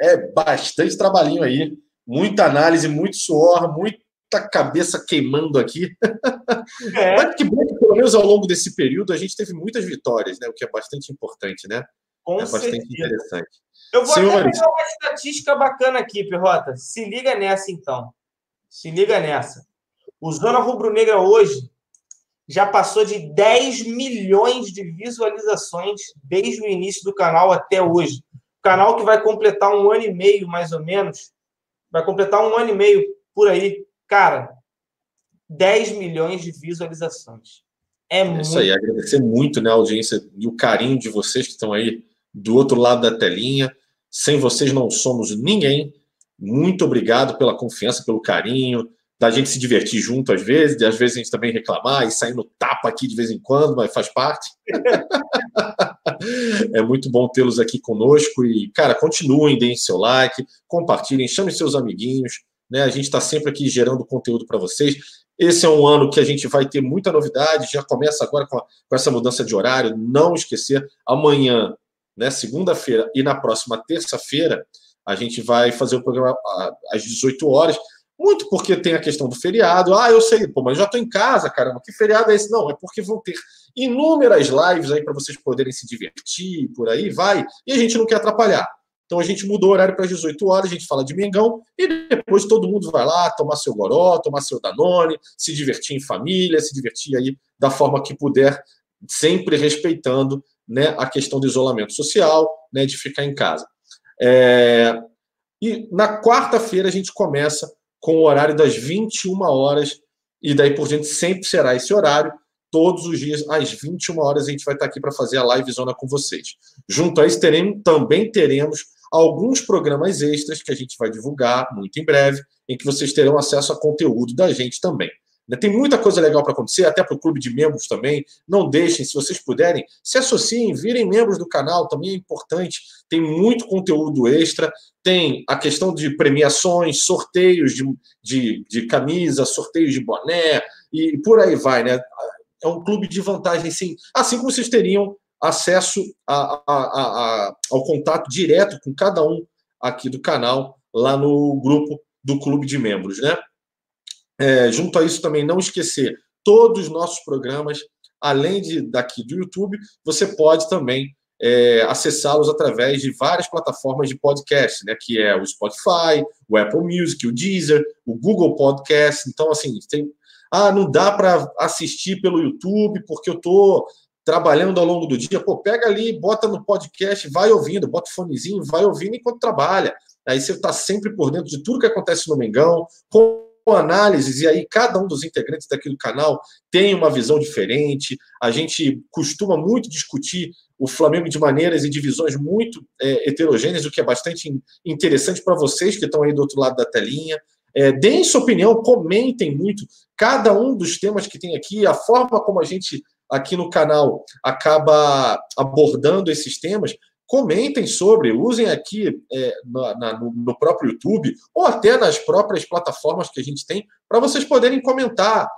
É, é bastante trabalhinho aí. Muita análise, muito suor, muito muita cabeça queimando aqui. É. Mas que bom que, pelo menos ao longo desse período, a gente teve muitas vitórias, né? O que é bastante importante, né? Com é bastante certeza. interessante. Eu vou Senhores... até pegar uma estatística bacana aqui, Perrota. Se liga nessa, então. Se liga nessa. O Zona Rubro Negra hoje já passou de 10 milhões de visualizações desde o início do canal até hoje. O canal que vai completar um ano e meio, mais ou menos, vai completar um ano e meio por aí, Cara, 10 milhões de visualizações. É, é Isso aí, agradecer muito né, a audiência e o carinho de vocês que estão aí do outro lado da telinha. Sem vocês não somos ninguém. Muito obrigado pela confiança, pelo carinho, da gente se divertir junto às vezes, de às vezes a gente também reclamar e sair no tapa aqui de vez em quando, mas faz parte. [LAUGHS] é muito bom tê-los aqui conosco e, cara, continuem, deem seu like, compartilhem, chamem seus amiguinhos, né? A gente está sempre aqui gerando conteúdo para vocês. Esse é um ano que a gente vai ter muita novidade, já começa agora com, a, com essa mudança de horário. Não esquecer, amanhã, né, segunda-feira e na próxima terça-feira, a gente vai fazer o programa às 18 horas. Muito porque tem a questão do feriado. Ah, eu sei, pô, mas já estou em casa, caramba, que feriado é esse? Não, é porque vão ter inúmeras lives aí para vocês poderem se divertir, por aí vai, e a gente não quer atrapalhar. Então a gente mudou o horário para as 18 horas, a gente fala de Mengão, e depois todo mundo vai lá tomar seu goró, tomar seu Danone, se divertir em família, se divertir aí da forma que puder, sempre respeitando né, a questão do isolamento social, né, de ficar em casa. É... E na quarta-feira a gente começa com o horário das 21 horas, e daí por diante sempre será esse horário todos os dias, às 21 horas, a gente vai estar aqui para fazer a live zona com vocês. Junto a isso, teremos, também teremos alguns programas extras que a gente vai divulgar muito em breve, em que vocês terão acesso a conteúdo da gente também. Né, tem muita coisa legal para acontecer, até para o clube de membros também. Não deixem, se vocês puderem, se associem, virem membros do canal, também é importante. Tem muito conteúdo extra, tem a questão de premiações, sorteios de, de, de camisa, sorteios de boné, e por aí vai, né? É um clube de vantagem, sim. Assim como vocês teriam acesso a, a, a, ao contato direto com cada um aqui do canal, lá no grupo do clube de membros, né? É, junto a isso também não esquecer todos os nossos programas, além de daqui do YouTube, você pode também é, acessá-los através de várias plataformas de podcast, né? Que é o Spotify, o Apple Music, o Deezer, o Google Podcast. Então, assim, tem. Ah, não dá para assistir pelo YouTube porque eu tô trabalhando ao longo do dia, pô, pega ali, bota no podcast, vai ouvindo, bota o fonezinho, vai ouvindo enquanto trabalha. Aí você está sempre por dentro de tudo que acontece no Mengão, análises, e aí cada um dos integrantes daquele canal tem uma visão diferente. A gente costuma muito discutir o Flamengo de maneiras e divisões muito é, heterogêneas, o que é bastante interessante para vocês que estão aí do outro lado da telinha. É, deem sua opinião, comentem muito cada um dos temas que tem aqui, a forma como a gente aqui no canal acaba abordando esses temas. Comentem sobre, usem aqui é, na, na, no próprio YouTube ou até nas próprias plataformas que a gente tem para vocês poderem comentar.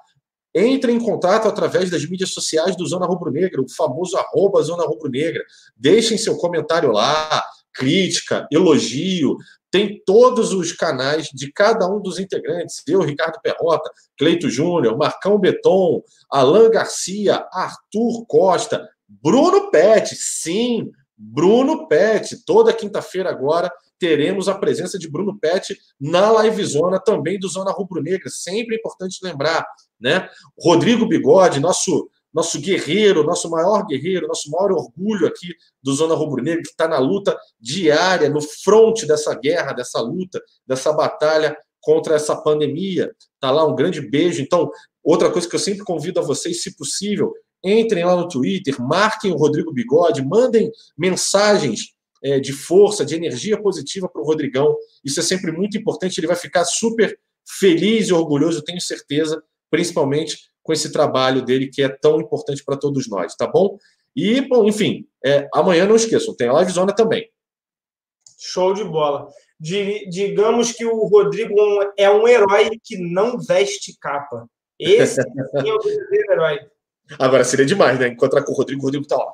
Entre em contato através das mídias sociais do Zona Rubro Negra, o famoso arroba Zona Rubro Negra. Deixem seu comentário lá, crítica, elogio. Tem todos os canais de cada um dos integrantes. Eu, Ricardo Perrota, Cleito Júnior, Marcão Beton, Alan Garcia, Arthur Costa, Bruno Pet, sim, Bruno Pet. Toda quinta-feira agora teremos a presença de Bruno Pet na live zona também do Zona Rubro Negra. Sempre importante lembrar, né? Rodrigo Bigode, nosso nosso guerreiro, nosso maior guerreiro, nosso maior orgulho aqui do Zona Rubro Negra, que está na luta diária, no fronte dessa guerra, dessa luta, dessa batalha contra essa pandemia. Tá lá um grande beijo. Então, outra coisa que eu sempre convido a vocês, se possível, entrem lá no Twitter, marquem o Rodrigo Bigode, mandem mensagens é, de força, de energia positiva para o Rodrigão. Isso é sempre muito importante. Ele vai ficar super feliz e orgulhoso, tenho certeza, principalmente com esse trabalho dele que é tão importante para todos nós, tá bom? E, bom, enfim, é, amanhã não esqueçam, tem a Live Zona também. Show de bola. digamos que o Rodrigo é um herói que não veste capa. Esse é o verdadeiro herói. [LAUGHS] Agora seria demais, né? Encontrar com o Rodrigo, o Rodrigo tá lá.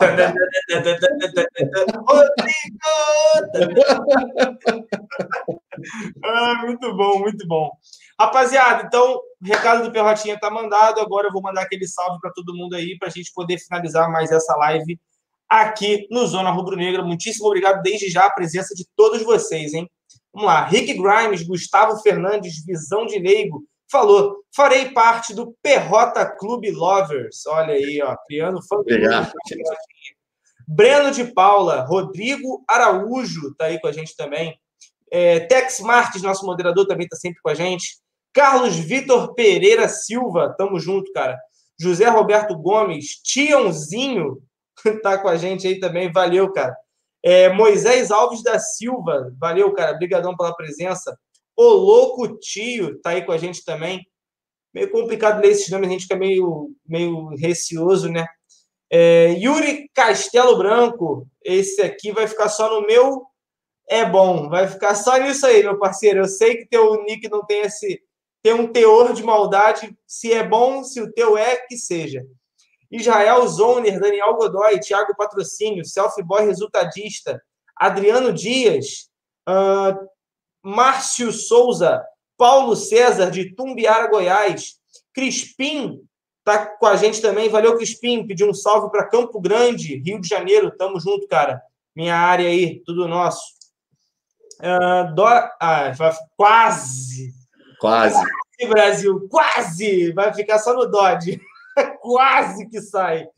[LAUGHS] [LAUGHS] ah, muito bom, muito bom. Rapaziada, então, o recado do Perrotinha tá mandado. Agora eu vou mandar aquele salve para todo mundo aí, para a gente poder finalizar mais essa live aqui no Zona Rubro Negra. Muitíssimo obrigado desde já a presença de todos vocês, hein? Vamos lá. Rick Grimes, Gustavo Fernandes, Visão de Leigo, falou: farei parte do Perrota Clube Lovers. Olha aí, ó, criando fã Breno de Paula, Rodrigo Araújo tá aí com a gente também. É, Tex Marques, nosso moderador, também tá sempre com a gente. Carlos Vitor Pereira Silva, tamo junto, cara. José Roberto Gomes, Tiãozinho, [LAUGHS] tá com a gente aí também, valeu, cara. É, Moisés Alves da Silva, valeu, cara, obrigadão pela presença. O Louco Tio tá aí com a gente também. Meio complicado ler esses nomes, a gente fica meio, meio receoso, né? É, Yuri Castelo Branco, esse aqui vai ficar só no meu. É bom, vai ficar só nisso aí, meu parceiro. Eu sei que teu nick não tem esse. Tem um teor de maldade. Se é bom, se o teu é, que seja. Israel Zoner, Daniel Godoy, Thiago Patrocínio, Selfie Boy Resultadista, Adriano Dias, uh, Márcio Souza, Paulo César, de Tumbiara, Goiás, Crispim, tá com a gente também. Valeu, Crispim, pediu um salve para Campo Grande, Rio de Janeiro. Tamo junto, cara. Minha área aí, tudo nosso. Uh, do... ah, quase. Quase. Quase, Brasil, quase. Vai ficar só no Dodge. [LAUGHS] quase que sai.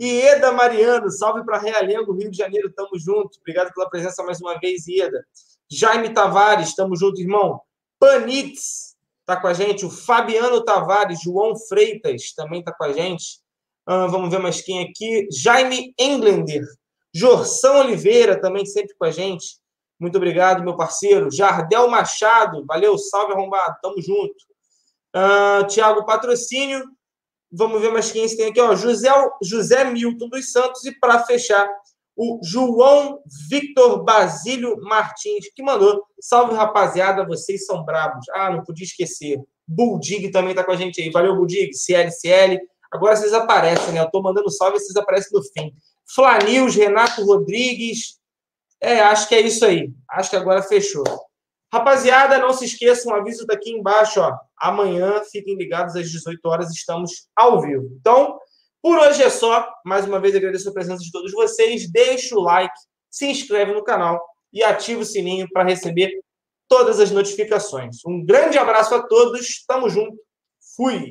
Ieda Mariano, salve para Realengo, Rio de Janeiro, tamo junto. Obrigado pela presença mais uma vez, Ieda. Jaime Tavares, tamo junto, irmão. Panitz tá com a gente. O Fabiano Tavares, João Freitas também tá com a gente. Ah, vamos ver mais quem aqui. Jaime Englender. Jorção Oliveira também sempre com a gente. Muito obrigado, meu parceiro. Jardel Machado, valeu, salve arrombado, tamo junto. Uh, Tiago Patrocínio. Vamos ver mais quem tem aqui, ó. José, José Milton dos Santos. E para fechar, o João Victor Basílio Martins, que mandou. Salve, rapaziada, vocês são brabos. Ah, não podia esquecer. Buldig também está com a gente aí. Valeu, Buldig, CLCL. Agora vocês aparecem, né? Eu estou mandando salve vocês aparecem no fim. Flanils, Renato Rodrigues. É, acho que é isso aí. Acho que agora fechou. Rapaziada, não se esqueçam, um aviso daqui embaixo, ó. Amanhã, fiquem ligados às 18 horas, estamos ao vivo. Então, por hoje é só. Mais uma vez agradeço a presença de todos vocês. Deixa o like, se inscreve no canal e ativa o sininho para receber todas as notificações. Um grande abraço a todos. Tamo junto. Fui.